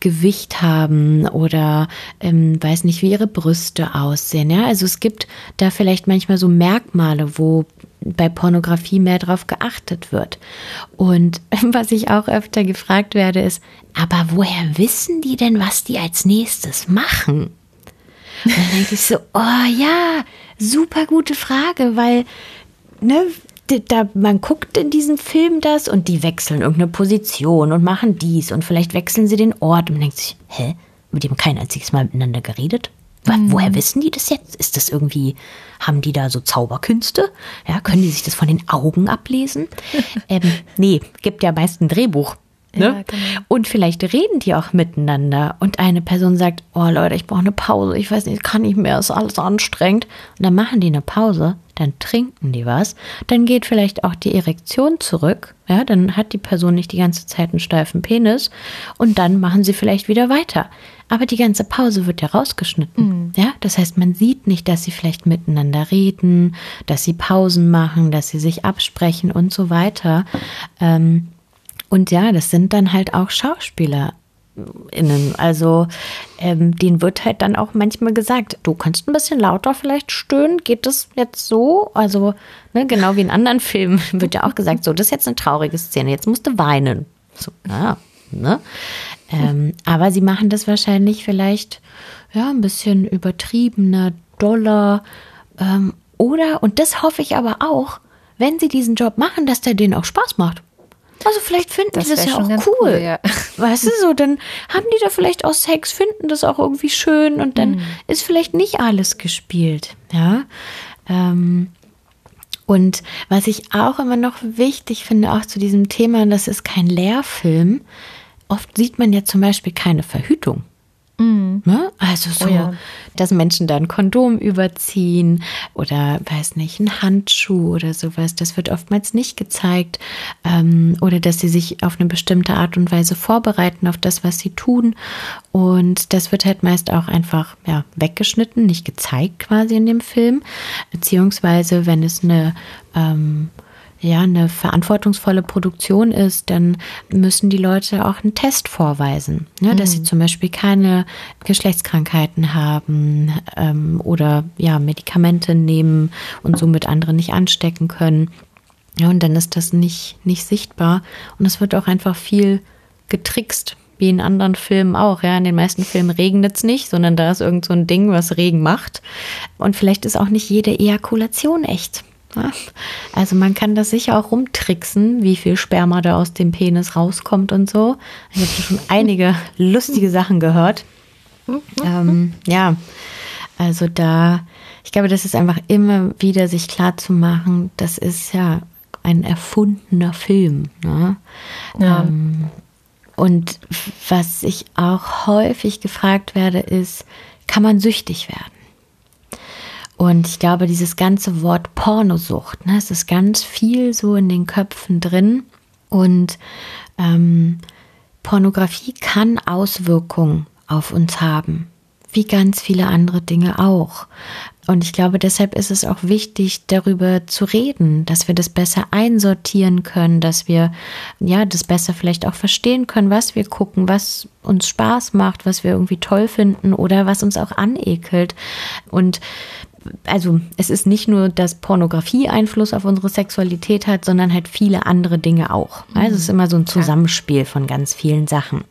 [SPEAKER 1] Körpergewicht haben oder ähm, weiß nicht, wie ihre Brüste aussehen. Ja, also es gibt da vielleicht manchmal so Merkmale, wo bei Pornografie mehr drauf geachtet wird. Und was ich auch öfter gefragt werde, ist, aber woher wissen die denn, was die als nächstes machen? Und dann denke ich so, oh ja, super gute Frage, weil, ne, da, man guckt in diesem Film das und die wechseln irgendeine Position und machen dies und vielleicht wechseln sie den Ort und man denkt sich, hä, mit dem kein einziges Mal miteinander geredet? Mhm. Woher wissen die das jetzt? Ist das irgendwie, haben die da so Zauberkünste? Ja, können die sich das von den Augen ablesen? ähm, nee, gibt ja meist ein Drehbuch. Ne? Ja, genau. Und vielleicht reden die auch miteinander und eine Person sagt, oh Leute, ich brauche eine Pause, ich weiß nicht, kann nicht mehr, ist alles anstrengend. Und dann machen die eine Pause, dann trinken die was, dann geht vielleicht auch die Erektion zurück, ja, dann hat die Person nicht die ganze Zeit einen steifen Penis und dann machen sie vielleicht wieder weiter. Aber die ganze Pause wird ja rausgeschnitten. Mhm. Ja, das heißt, man sieht nicht, dass sie vielleicht miteinander reden, dass sie Pausen machen, dass sie sich absprechen und so weiter. Ähm, und ja, das sind dann halt auch Schauspieler. Innen. Also ähm, denen wird halt dann auch manchmal gesagt, du kannst ein bisschen lauter vielleicht stöhnen, geht das jetzt so? Also ne, genau wie in anderen Filmen wird ja auch gesagt, so, das ist jetzt eine traurige Szene, jetzt musst du weinen. So, ja, ne? Ähm, aber sie machen das wahrscheinlich vielleicht ja ein bisschen übertriebener, doller ähm, oder, und das hoffe ich aber auch, wenn sie diesen Job machen, dass der denen auch Spaß macht. Also vielleicht finden das die das ja auch cool. cool ja. Weißt du, so, dann haben die da vielleicht auch Sex, finden das auch irgendwie schön und dann mhm. ist vielleicht nicht alles gespielt. Ja. Ähm, und was ich auch immer noch wichtig finde, auch zu diesem Thema, das ist kein Lehrfilm. Oft sieht man ja zum Beispiel keine Verhütung. Mhm. Ne? Also so, oh ja. dass Menschen da ein Kondom überziehen oder weiß nicht, ein Handschuh oder sowas. Das wird oftmals nicht gezeigt. Ähm, oder dass sie sich auf eine bestimmte Art und Weise vorbereiten auf das, was sie tun. Und das wird halt meist auch einfach ja, weggeschnitten, nicht gezeigt quasi in dem Film. Beziehungsweise, wenn es eine ähm, ja, eine verantwortungsvolle Produktion ist, dann müssen die Leute auch einen Test vorweisen, ne, dass sie mhm. zum Beispiel keine Geschlechtskrankheiten haben ähm, oder ja, Medikamente nehmen und somit andere nicht anstecken können. Ja, und dann ist das nicht, nicht sichtbar. Und es wird auch einfach viel getrickst, wie in anderen Filmen auch. Ja, in den meisten Filmen regnet es nicht, sondern da ist irgend so ein Ding, was Regen macht. Und vielleicht ist auch nicht jede Ejakulation echt. Also man kann das sicher auch rumtricksen, wie viel Sperma da aus dem Penis rauskommt und so. Ich habe schon einige lustige Sachen gehört. Ähm, ja, also da, ich glaube, das ist einfach immer wieder sich klar zu machen, das ist ja ein erfundener Film. Ne? Ja. Ähm, und was ich auch häufig gefragt werde, ist, kann man süchtig werden? Und ich glaube, dieses ganze Wort Pornosucht, ne, es ist ganz viel so in den Köpfen drin. Und ähm, Pornografie kann Auswirkungen auf uns haben, wie ganz viele andere Dinge auch. Und ich glaube, deshalb ist es auch wichtig, darüber zu reden, dass wir das besser einsortieren können, dass wir ja das besser vielleicht auch verstehen können, was wir gucken, was uns Spaß macht, was wir irgendwie toll finden oder was uns auch anekelt. Und also es ist nicht nur, dass Pornografie Einfluss auf unsere Sexualität hat, sondern halt viele andere Dinge auch. Also es ist immer so ein Zusammenspiel von ganz vielen Sachen.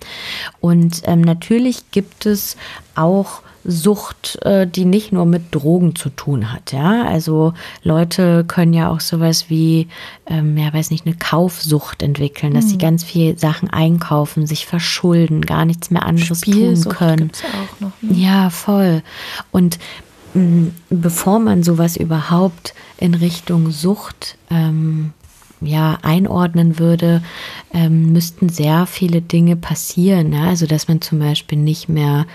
[SPEAKER 1] Und ähm, natürlich gibt es auch Sucht, äh, die nicht nur mit Drogen zu tun hat. Ja, also Leute können ja auch sowas wie, ähm, ja, weiß nicht, eine Kaufsucht entwickeln, dass sie
[SPEAKER 5] Mhm.
[SPEAKER 1] ganz viel Sachen einkaufen, sich verschulden, gar nichts mehr anderes tun
[SPEAKER 5] Spielsucht
[SPEAKER 1] können.
[SPEAKER 5] gibt's ja auch noch. ne?
[SPEAKER 1] Ja, voll. Und bevor man sowas überhaupt in Richtung Sucht ähm, ja, einordnen würde, ähm, müssten sehr viele Dinge passieren. Ja? Also, dass man zum Beispiel nicht mehr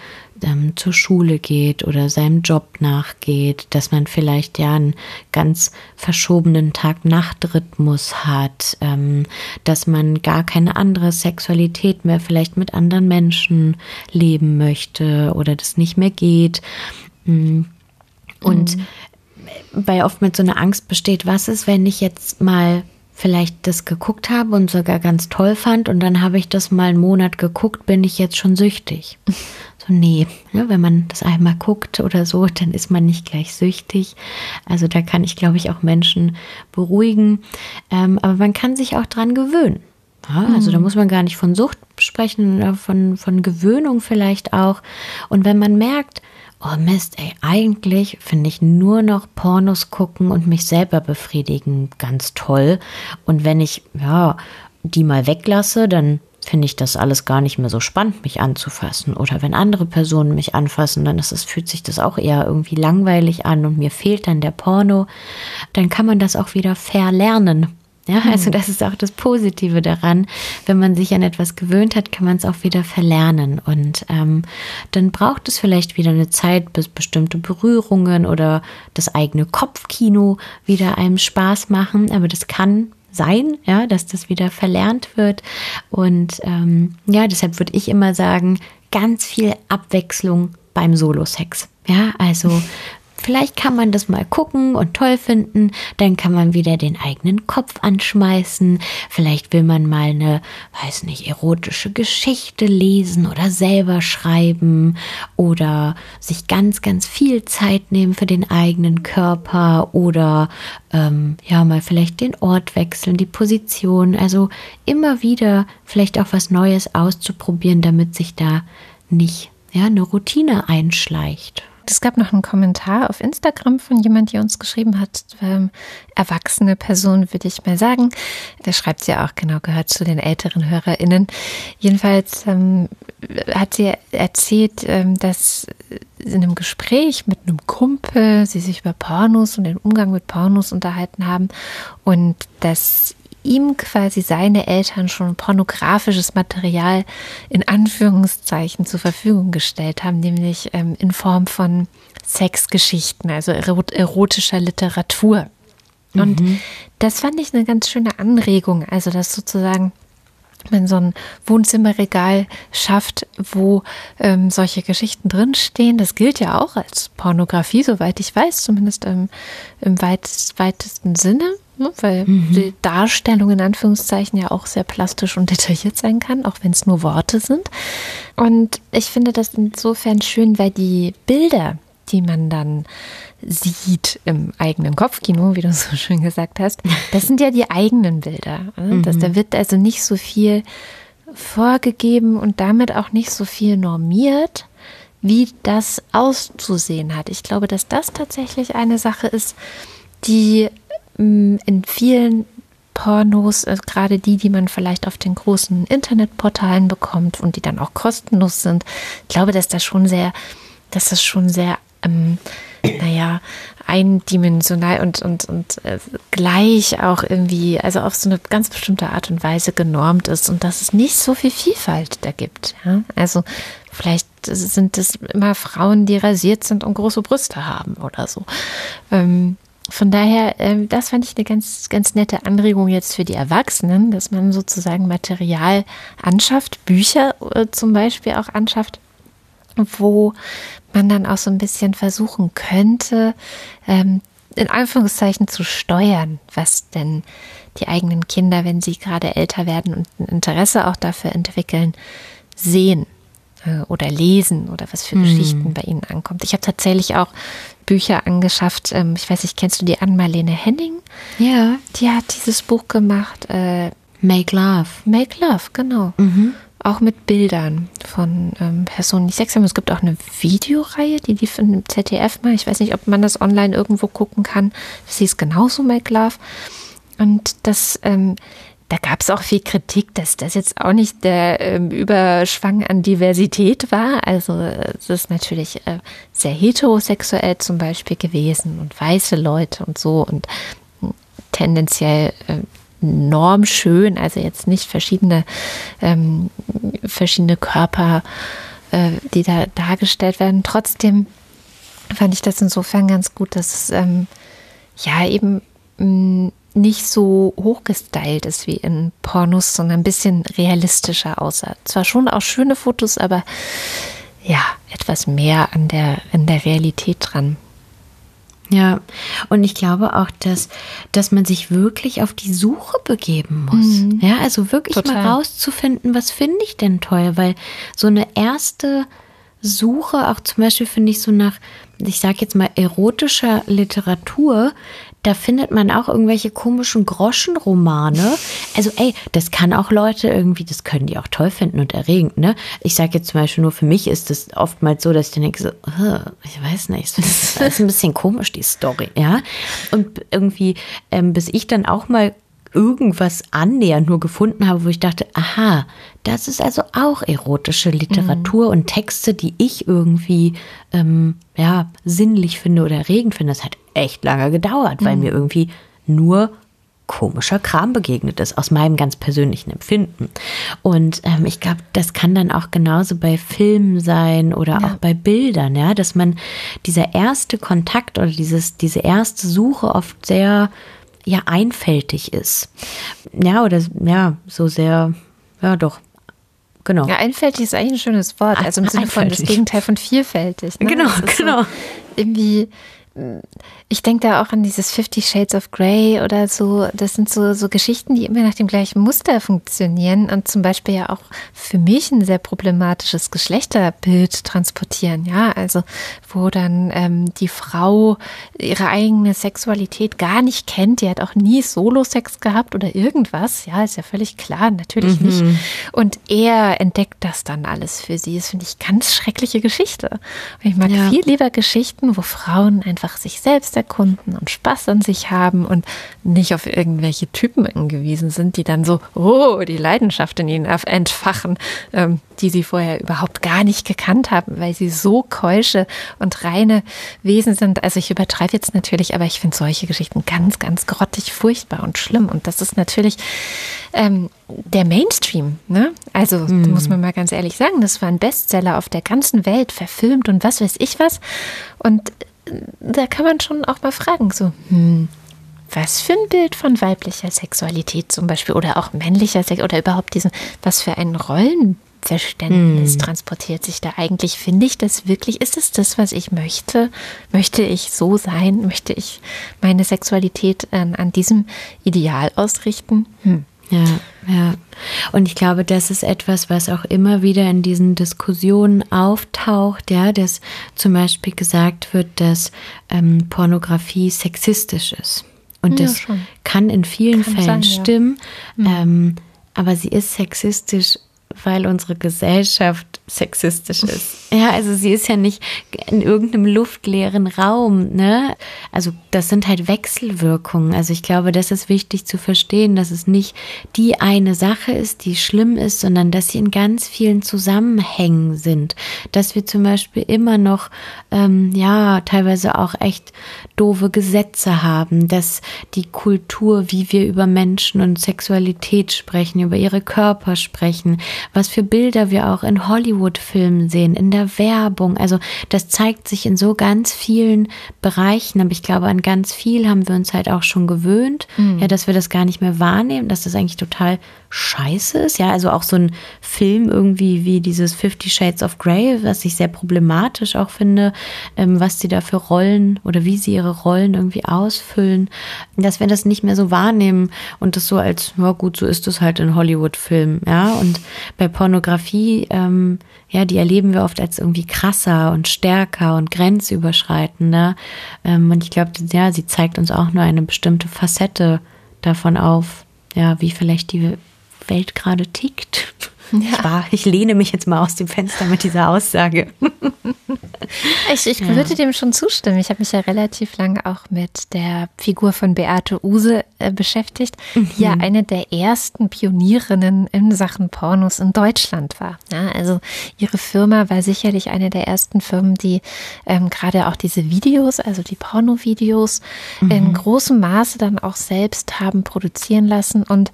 [SPEAKER 1] ähm, zur Schule geht oder seinem Job nachgeht, dass man vielleicht ja einen ganz verschobenen Tag-Nacht-Rhythmus hat, ähm, dass man gar keine andere Sexualität mehr vielleicht mit anderen Menschen leben möchte oder das nicht mehr geht. Mm. Und weil oft mit so einer Angst besteht, was ist, wenn ich jetzt mal vielleicht das geguckt habe und sogar ganz toll fand und dann habe ich das mal einen Monat geguckt, bin ich jetzt schon süchtig. So, nee, ne, wenn man das einmal guckt oder so, dann ist man nicht gleich süchtig. Also da kann ich, glaube ich, auch Menschen beruhigen. Ähm, aber man kann sich auch dran gewöhnen. Ja, also da muss man gar nicht von Sucht sprechen, oder von, von Gewöhnung vielleicht auch. Und wenn man merkt, oh Mist, ey, eigentlich finde ich nur noch Pornos gucken und mich selber befriedigen ganz toll. Und wenn ich, ja, die mal weglasse, dann finde ich das alles gar nicht mehr so spannend, mich anzufassen. Oder wenn andere Personen mich anfassen, dann ist es, fühlt sich das auch eher irgendwie langweilig an und mir fehlt dann der Porno. Dann kann man das auch wieder verlernen. Ja, also das ist auch das Positive daran. Wenn man sich an etwas gewöhnt hat, kann man es auch wieder verlernen. Und ähm, dann braucht es vielleicht wieder eine Zeit, bis bestimmte Berührungen oder das eigene Kopfkino wieder einem Spaß machen. Aber das kann sein, ja, dass das wieder verlernt wird. Und ähm, ja, deshalb würde ich immer sagen, ganz viel Abwechslung beim Solo-Sex. Ja, also Vielleicht kann man das mal gucken und toll finden, dann kann man wieder den eigenen Kopf anschmeißen. Vielleicht will man mal eine, weiß nicht, erotische Geschichte lesen oder selber schreiben oder sich ganz, ganz viel Zeit nehmen für den eigenen Körper oder ähm, ja, mal vielleicht den Ort wechseln, die Position. Also immer wieder vielleicht auch was Neues auszuprobieren, damit sich da nicht ja, eine Routine einschleicht.
[SPEAKER 5] Es gab noch einen Kommentar auf Instagram von jemand, die uns geschrieben hat, ähm, erwachsene Person, würde ich mal sagen. Der schreibt ja auch genau, gehört zu den älteren HörerInnen. Jedenfalls ähm, hat sie erzählt, ähm, dass in einem Gespräch mit einem Kumpel sie sich über Pornos und den Umgang mit Pornos unterhalten haben und dass ihm quasi seine Eltern schon pornografisches Material in Anführungszeichen zur Verfügung gestellt haben, nämlich ähm, in Form von Sexgeschichten, also erot erotischer Literatur. Und das fand ich eine ganz schöne Anregung, also dass sozusagen man so ein Wohnzimmerregal schafft, wo ähm, solche Geschichten drinstehen. Das gilt ja auch als Pornografie, soweit ich weiß, zumindest im, im weit, weitesten Sinne, ne? weil die Darstellung in Anführungszeichen ja auch sehr plastisch und detailliert sein kann, auch wenn es nur Worte sind. Und ich finde das insofern schön, weil die Bilder, die man dann sieht im eigenen Kopfkino, wie du so schön gesagt hast, das sind ja die eigenen Bilder. ne? Das, da wird also nicht so viel vorgegeben und damit auch nicht so viel normiert, wie das auszusehen hat. Ich glaube, dass das tatsächlich eine Sache ist, die in vielen Pornos, äh, gerade die, die man vielleicht auf den großen Internetportalen bekommt und die dann auch kostenlos sind, ich glaube, dass das schon sehr, dass das schon sehr, ähm, naja, eindimensional und, und, und äh, gleich auch irgendwie, also auf so eine ganz bestimmte Art und Weise genormt ist und dass es nicht so viel Vielfalt da gibt. Ja? Also vielleicht sind es immer Frauen, die rasiert sind und große Brüste haben oder so. Ähm, von daher, ähm, das fand ich eine ganz, ganz nette Anregung jetzt für die Erwachsenen, dass man sozusagen Material anschafft, Bücher äh, zum Beispiel auch anschafft, wo man dann auch so ein bisschen versuchen könnte, ähm, in Anführungszeichen zu steuern, was denn die eigenen Kinder, wenn sie gerade älter werden und ein Interesse auch dafür entwickeln, sehen. äh, oder lesen oder was für Geschichten bei ihnen ankommt. Ich habe tatsächlich auch Bücher angeschafft. Ähm, ich weiß nicht, kennst du die Ann-Marlene Henning?
[SPEAKER 1] Ja.
[SPEAKER 5] Die hat dieses Buch gemacht. Äh,
[SPEAKER 1] Make Love.
[SPEAKER 5] Make Love, genau. Auch mit Bildern von ähm, Personen, die Sex haben. Es gibt auch eine Videoreihe, die von dem ZDF mal. Ich weiß nicht, ob man das online irgendwo gucken kann. Sie ist genauso Make Love. Und das, ähm, da gab es auch viel Kritik, dass das jetzt auch nicht der ähm, Überschwang an Diversität war. Also äh, es ist natürlich äh, sehr heterosexuell zum Beispiel gewesen und weiße Leute und so und mh, tendenziell äh, normschön, also jetzt nicht verschiedene, ähm, verschiedene Körper, äh, die da dargestellt werden. Trotzdem fand ich das insofern ganz gut, dass es ähm, ja eben mh, nicht so hochgestylt ist wie in Pornos, sondern ein bisschen realistischer aussah. Zwar schon auch schöne Fotos, aber ja, etwas mehr an der, in der Realität dran.
[SPEAKER 1] Ja, und ich glaube auch, dass, dass man sich wirklich auf die Suche begeben muss. Ja, also wirklich
[SPEAKER 5] Total.
[SPEAKER 1] mal rauszufinden, was finde ich denn toll, weil so eine erste Suche, auch zum Beispiel finde ich so nach, ich sage jetzt mal erotischer Literatur, da findet man auch irgendwelche komischen Groschenromane. Also ey, das kann auch Leute irgendwie, das können die auch toll finden und erregend, ne? Ich sage jetzt zum Beispiel nur, für mich ist es oftmals so, dass ich dann denke so, "Äh, ich weiß nicht, das ist ein bisschen komisch, die Story, ja? Und irgendwie, ähm, bis ich dann auch mal irgendwas annähernd nur gefunden habe, wo ich dachte, aha, das ist also auch erotische Literatur und Texte, die ich irgendwie ähm, ja sinnlich finde oder erregend finde. Das hat echt lange gedauert, weil mir irgendwie nur komischer Kram begegnet ist, aus meinem ganz persönlichen Empfinden. Und ähm, ich glaube, das kann dann auch genauso bei Filmen sein oder auch bei Bildern, ja, dass man dieser erste Kontakt oder dieses, diese erste Suche oft sehr ja einfältig ist. Ja, oder ja, so sehr, ja doch, genau.
[SPEAKER 5] Ja, einfältig ist eigentlich ein schönes Wort. Also im Sinne von das. Gegenteil von vielfältig. Ne?
[SPEAKER 1] Genau, genau.
[SPEAKER 5] So irgendwie, ich denke da auch an dieses Fifty Shades of Grey oder so. Das sind so, so Geschichten, die immer nach dem gleichen Muster funktionieren und zum Beispiel ja auch für mich ein sehr problematisches Geschlechterbild transportieren. Ja, also wo dann ähm, die Frau ihre eigene Sexualität gar nicht kennt. Die hat auch nie Solo-Sex gehabt oder irgendwas. Ja, ist ja völlig klar, natürlich nicht. Und er entdeckt das dann alles für sie. Das finde ich ganz schreckliche Geschichte. Und ich mag
[SPEAKER 1] Ja.
[SPEAKER 5] viel lieber Geschichten, wo Frauen einfach sich selbst erkunden und Spaß an sich haben und nicht auf irgendwelche Typen angewiesen sind, die dann so, oh, die Leidenschaft in ihnen entfachen, ähm, die sie vorher überhaupt gar nicht gekannt haben, weil sie so keusche und reine Wesen sind. Also ich übertreibe jetzt natürlich, aber ich finde solche Geschichten ganz, ganz grottig, furchtbar und schlimm. Und das ist natürlich ähm, der Mainstream. Ne? Also muss man mal ganz ehrlich sagen, das war ein Bestseller auf der ganzen Welt, verfilmt und was weiß ich was. Und da kann man schon auch mal fragen, so, hm, was für ein Bild von weiblicher Sexualität zum Beispiel oder auch männlicher Sex oder überhaupt diesen, was für ein Rollenverständnis transportiert sich da eigentlich? Finde ich das wirklich, ist es das, was ich möchte? Möchte ich so sein? Möchte ich meine Sexualität an, an diesem Ideal ausrichten? Hm.
[SPEAKER 1] Ja, ja. Und ich glaube, das ist etwas, was auch immer wieder in diesen Diskussionen auftaucht, ja, dass zum Beispiel gesagt wird, dass ähm, Pornografie sexistisch ist. Und
[SPEAKER 5] Ja,
[SPEAKER 1] das
[SPEAKER 5] schon.
[SPEAKER 1] kann in vielen
[SPEAKER 5] Kann
[SPEAKER 1] Fällen
[SPEAKER 5] sein, ja.
[SPEAKER 1] stimmen, ähm, aber sie ist sexistisch, weil unsere Gesellschaft sexistisch ist. Ja, also sie ist ja nicht in irgendeinem luftleeren Raum, ne? Also das sind halt Wechselwirkungen. Also ich glaube, das ist wichtig zu verstehen, dass es nicht die eine Sache ist, die schlimm ist, sondern dass sie in ganz vielen Zusammenhängen sind. Dass wir zum Beispiel immer noch, ähm, ja, teilweise auch echt doofe Gesetze haben, dass die Kultur, wie wir über Menschen und Sexualität sprechen, über ihre Körper sprechen, was für Bilder wir auch in Hollywood-Filmen sehen, in der Werbung. Also das zeigt sich in so ganz vielen Bereichen, aber ich glaube, an ganz viel haben wir uns halt auch schon gewöhnt, ja, dass wir das gar nicht mehr wahrnehmen, dass das eigentlich total scheiße ist. Ja, also auch so ein Film irgendwie wie dieses Fifty Shades of Grey, was ich sehr problematisch auch finde, ähm, was sie da für Rollen oder wie sie ihre Rollen irgendwie ausfüllen, dass wir das nicht mehr so wahrnehmen und das so als, ja gut, so ist es halt in Hollywood-Filmen. Ja, und bei Pornografie, ähm, ja, die erleben wir oft als irgendwie krasser und stärker und grenzüberschreitender. Ähm, und ich glaube, ja, sie zeigt uns auch nur eine bestimmte Facette davon auf, ja, wie vielleicht die Welt gerade tickt. Ja. Ich, war, ich lehne mich jetzt mal aus dem Fenster mit dieser Aussage.
[SPEAKER 5] Ich, ich ja. würde dem schon zustimmen. Ich habe mich ja relativ lange auch mit der Figur von Beate Use äh, beschäftigt, mhm. die ja mhm. eine der ersten Pionierinnen in Sachen Pornos in Deutschland war. Ja, also ihre Firma war sicherlich eine der ersten Firmen, die ähm, gerade auch diese Videos, also die Pornovideos, mhm. in großem Maße dann auch selbst haben produzieren lassen und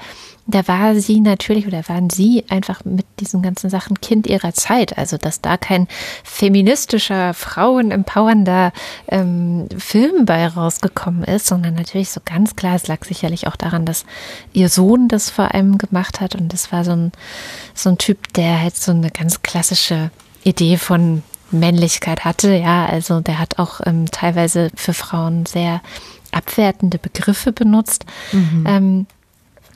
[SPEAKER 5] da war sie natürlich oder waren sie einfach mit diesen ganzen Sachen Kind ihrer Zeit. Also, dass da kein feministischer, frauenempowernder ähm, Film bei rausgekommen ist, sondern natürlich so ganz klar, es lag sicherlich auch daran, dass ihr Sohn das vor allem gemacht hat und das war so ein, so ein Typ, der halt so eine ganz klassische Idee von Männlichkeit hatte. Ja, also der hat auch ähm, teilweise für Frauen sehr abwertende Begriffe benutzt. Mhm. Ähm,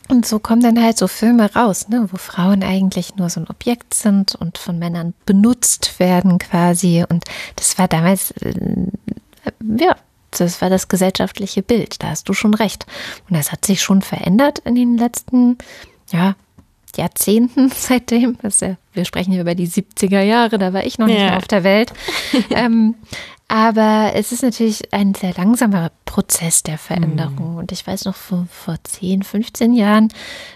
[SPEAKER 5] und so kommen dann halt so Filme raus, ne, wo Frauen eigentlich nur so ein Objekt sind und von Männern benutzt werden quasi. Und das war damals, äh, ja, das war das gesellschaftliche Bild. Da hast du schon recht. Und das hat sich schon verändert in den letzten, ja, Jahrzehnten seitdem. Ja, wir sprechen hier über die 70er Jahre, da war ich noch nicht ja. mehr auf der Welt. ähm, aber es ist natürlich ein sehr langsamer Prozess der Veränderung. Mhm. Und ich weiß noch, vor, vor 10, 15 Jahren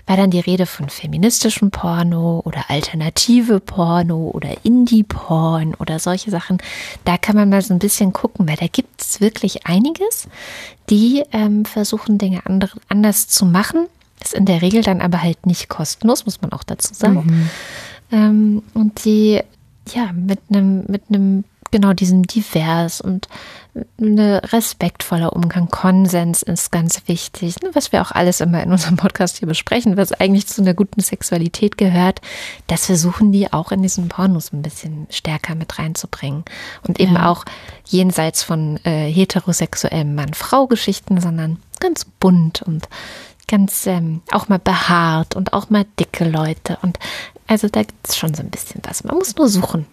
[SPEAKER 5] war dann die Rede von feministischem Porno oder alternative Porno oder Indie-Porn oder solche Sachen. Da kann man mal so ein bisschen gucken, weil da gibt es wirklich einiges, die ähm, versuchen, Dinge andere, anders zu machen. Das ist in der Regel dann aber halt nicht kostenlos, muss man auch dazu sagen. Mhm. Ähm, und die ja mit einem mit einem genau diesem divers und eine respektvoller Umgang, Konsens ist ganz wichtig, ne, was wir auch alles immer in unserem Podcast hier besprechen, was eigentlich zu einer guten Sexualität gehört, das versuchen die auch in diesen Pornos ein bisschen stärker mit reinzubringen und eben ja. auch jenseits von äh, heterosexuellen Mann-Frau-Geschichten, sondern ganz bunt und ganz ähm, auch mal behaart und auch mal dicke Leute und also da gibt es schon so ein bisschen was. Man muss nur suchen.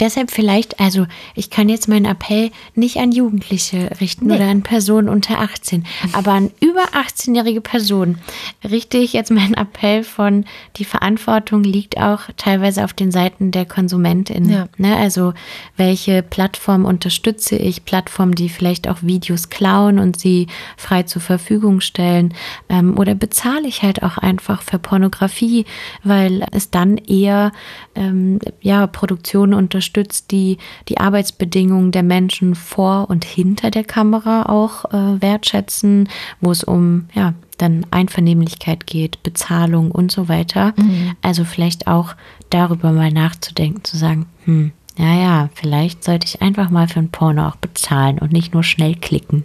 [SPEAKER 1] Deshalb vielleicht, also ich kann jetzt meinen Appell nicht an Jugendliche richten nee. oder an Personen unter 18, aber an über 18-jährige Personen richte ich jetzt meinen Appell von, die Verantwortung liegt auch teilweise auf den Seiten der KonsumentInnen. Ja. Ne? Also welche Plattform unterstütze ich? Plattformen, die vielleicht auch Videos klauen und sie frei zur Verfügung stellen. Ähm, oder bezahle ich halt auch einfach für Pornografie, weil es dann eher ähm, ja, Produktionen unterstützt, die die Arbeitsbedingungen der Menschen vor und hinter der Kamera auch äh, wertschätzen, wo es um ja dann Einvernehmlichkeit geht, Bezahlung und so weiter. Mhm. Also vielleicht auch darüber mal nachzudenken, zu sagen, hm, ja, ja, vielleicht sollte ich einfach mal für ein Porno auch bezahlen und nicht nur schnell klicken.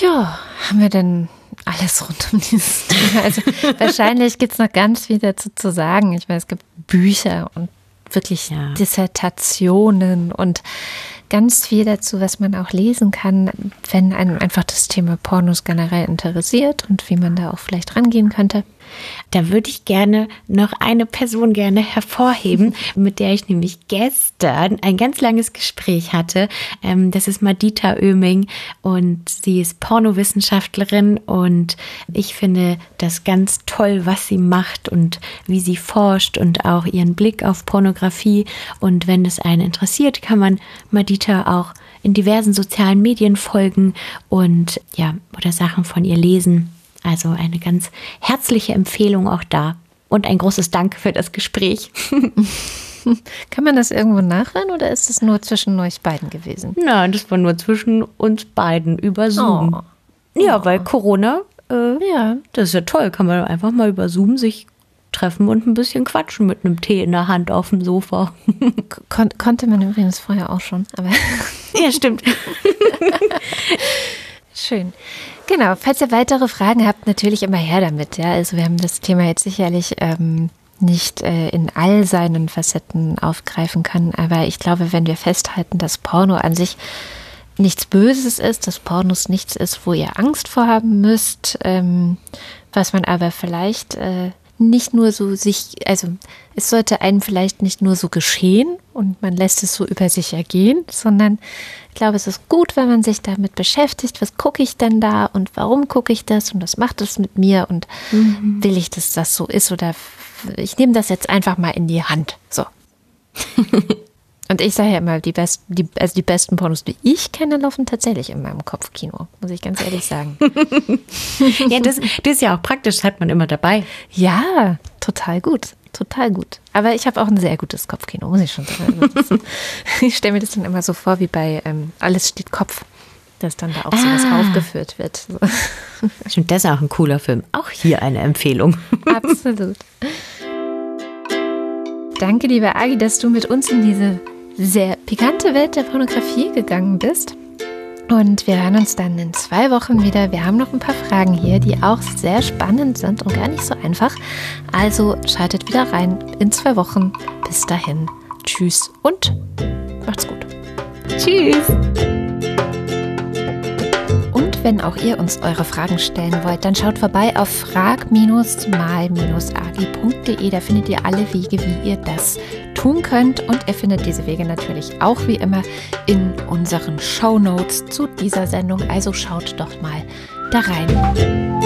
[SPEAKER 5] Ja, haben wir denn alles rund um dieses Thema? Also wahrscheinlich gibt es noch ganz viel dazu zu sagen. Ich meine, es gibt Bücher und wirklich ja. Dissertationen und ganz viel dazu, was man auch lesen kann, wenn einem einfach das Thema Pornos generell interessiert und wie man da auch vielleicht rangehen könnte.
[SPEAKER 1] Da würde ich gerne noch eine Person gerne hervorheben, mit der ich nämlich gestern ein ganz langes Gespräch hatte. Ähm, das ist Madita Oeming und sie ist Pornowissenschaftlerin und ich finde das ganz toll, was sie macht und wie sie forscht und auch ihren Blick auf Pornografie. Und wenn es einen interessiert, kann man Madita auch in diversen sozialen Medien folgen und ja, oder Sachen von ihr lesen. Also eine ganz herzliche Empfehlung auch da. Und ein großes Dank für das Gespräch.
[SPEAKER 5] Kann man das irgendwo nachhören oder ist es nur zwischen euch beiden gewesen?
[SPEAKER 1] Nein, das war nur zwischen uns beiden über Zoom. Oh. Ja, oh. weil Corona, äh, ja, das ist ja toll. Kann man einfach mal über Zoom sich treffen und ein bisschen quatschen mit einem Tee in der Hand auf dem Sofa.
[SPEAKER 5] Kon konnte man übrigens vorher auch schon, aber.
[SPEAKER 1] ja, stimmt.
[SPEAKER 5] Schön. Genau, falls ihr weitere Fragen habt, natürlich immer her damit. Ja, also wir haben das Thema jetzt sicherlich ähm, nicht äh, in all seinen Facetten aufgreifen können, aber ich glaube, wenn wir festhalten, dass Porno an sich nichts Böses ist, dass Pornos nichts ist, wo ihr Angst vorhaben müsst, ähm, was man aber vielleicht äh, nicht nur so sich, also es sollte einem vielleicht nicht nur so geschehen und man lässt es so über sich ergehen, sondern ich glaube, es ist gut, wenn man sich damit beschäftigt, was gucke ich denn da und warum gucke ich das und was macht es mit mir und mhm. will ich, dass das so ist oder ich nehme das jetzt einfach mal in die Hand. So. Und ich sage ja immer, die besten, die, also die besten Pornos, die ich kenne, laufen tatsächlich in meinem Kopfkino, muss ich ganz ehrlich sagen.
[SPEAKER 1] ja, das, das ist ja auch praktisch, hat man immer dabei.
[SPEAKER 5] Ja, total gut. Total gut. Aber ich habe auch ein sehr gutes Kopfkino, muss ich schon sagen. Also ich stelle mir das dann immer so vor, wie bei ähm, Alles steht Kopf, dass dann da auch ah. sowas aufgeführt wird.
[SPEAKER 1] Stimmt, das ist auch ein cooler Film. Auch hier eine Empfehlung.
[SPEAKER 5] Absolut. Danke, liebe Agi, dass du mit uns in diese sehr pikante Welt der Pornografie gegangen bist. Und wir hören uns dann in zwei Wochen wieder. Wir haben noch ein paar Fragen hier, die auch sehr spannend sind und gar nicht so einfach. Also schaltet wieder rein in zwei Wochen. Bis dahin. Tschüss und macht's gut.
[SPEAKER 1] Tschüss
[SPEAKER 5] wenn auch ihr uns eure Fragen stellen wollt, dann schaut vorbei auf frag-mal-agi.de. Da findet ihr alle Wege, wie ihr das tun könnt. Und ihr findet diese Wege natürlich auch wie immer in unseren Show Notes zu dieser Sendung. Also schaut doch mal da rein.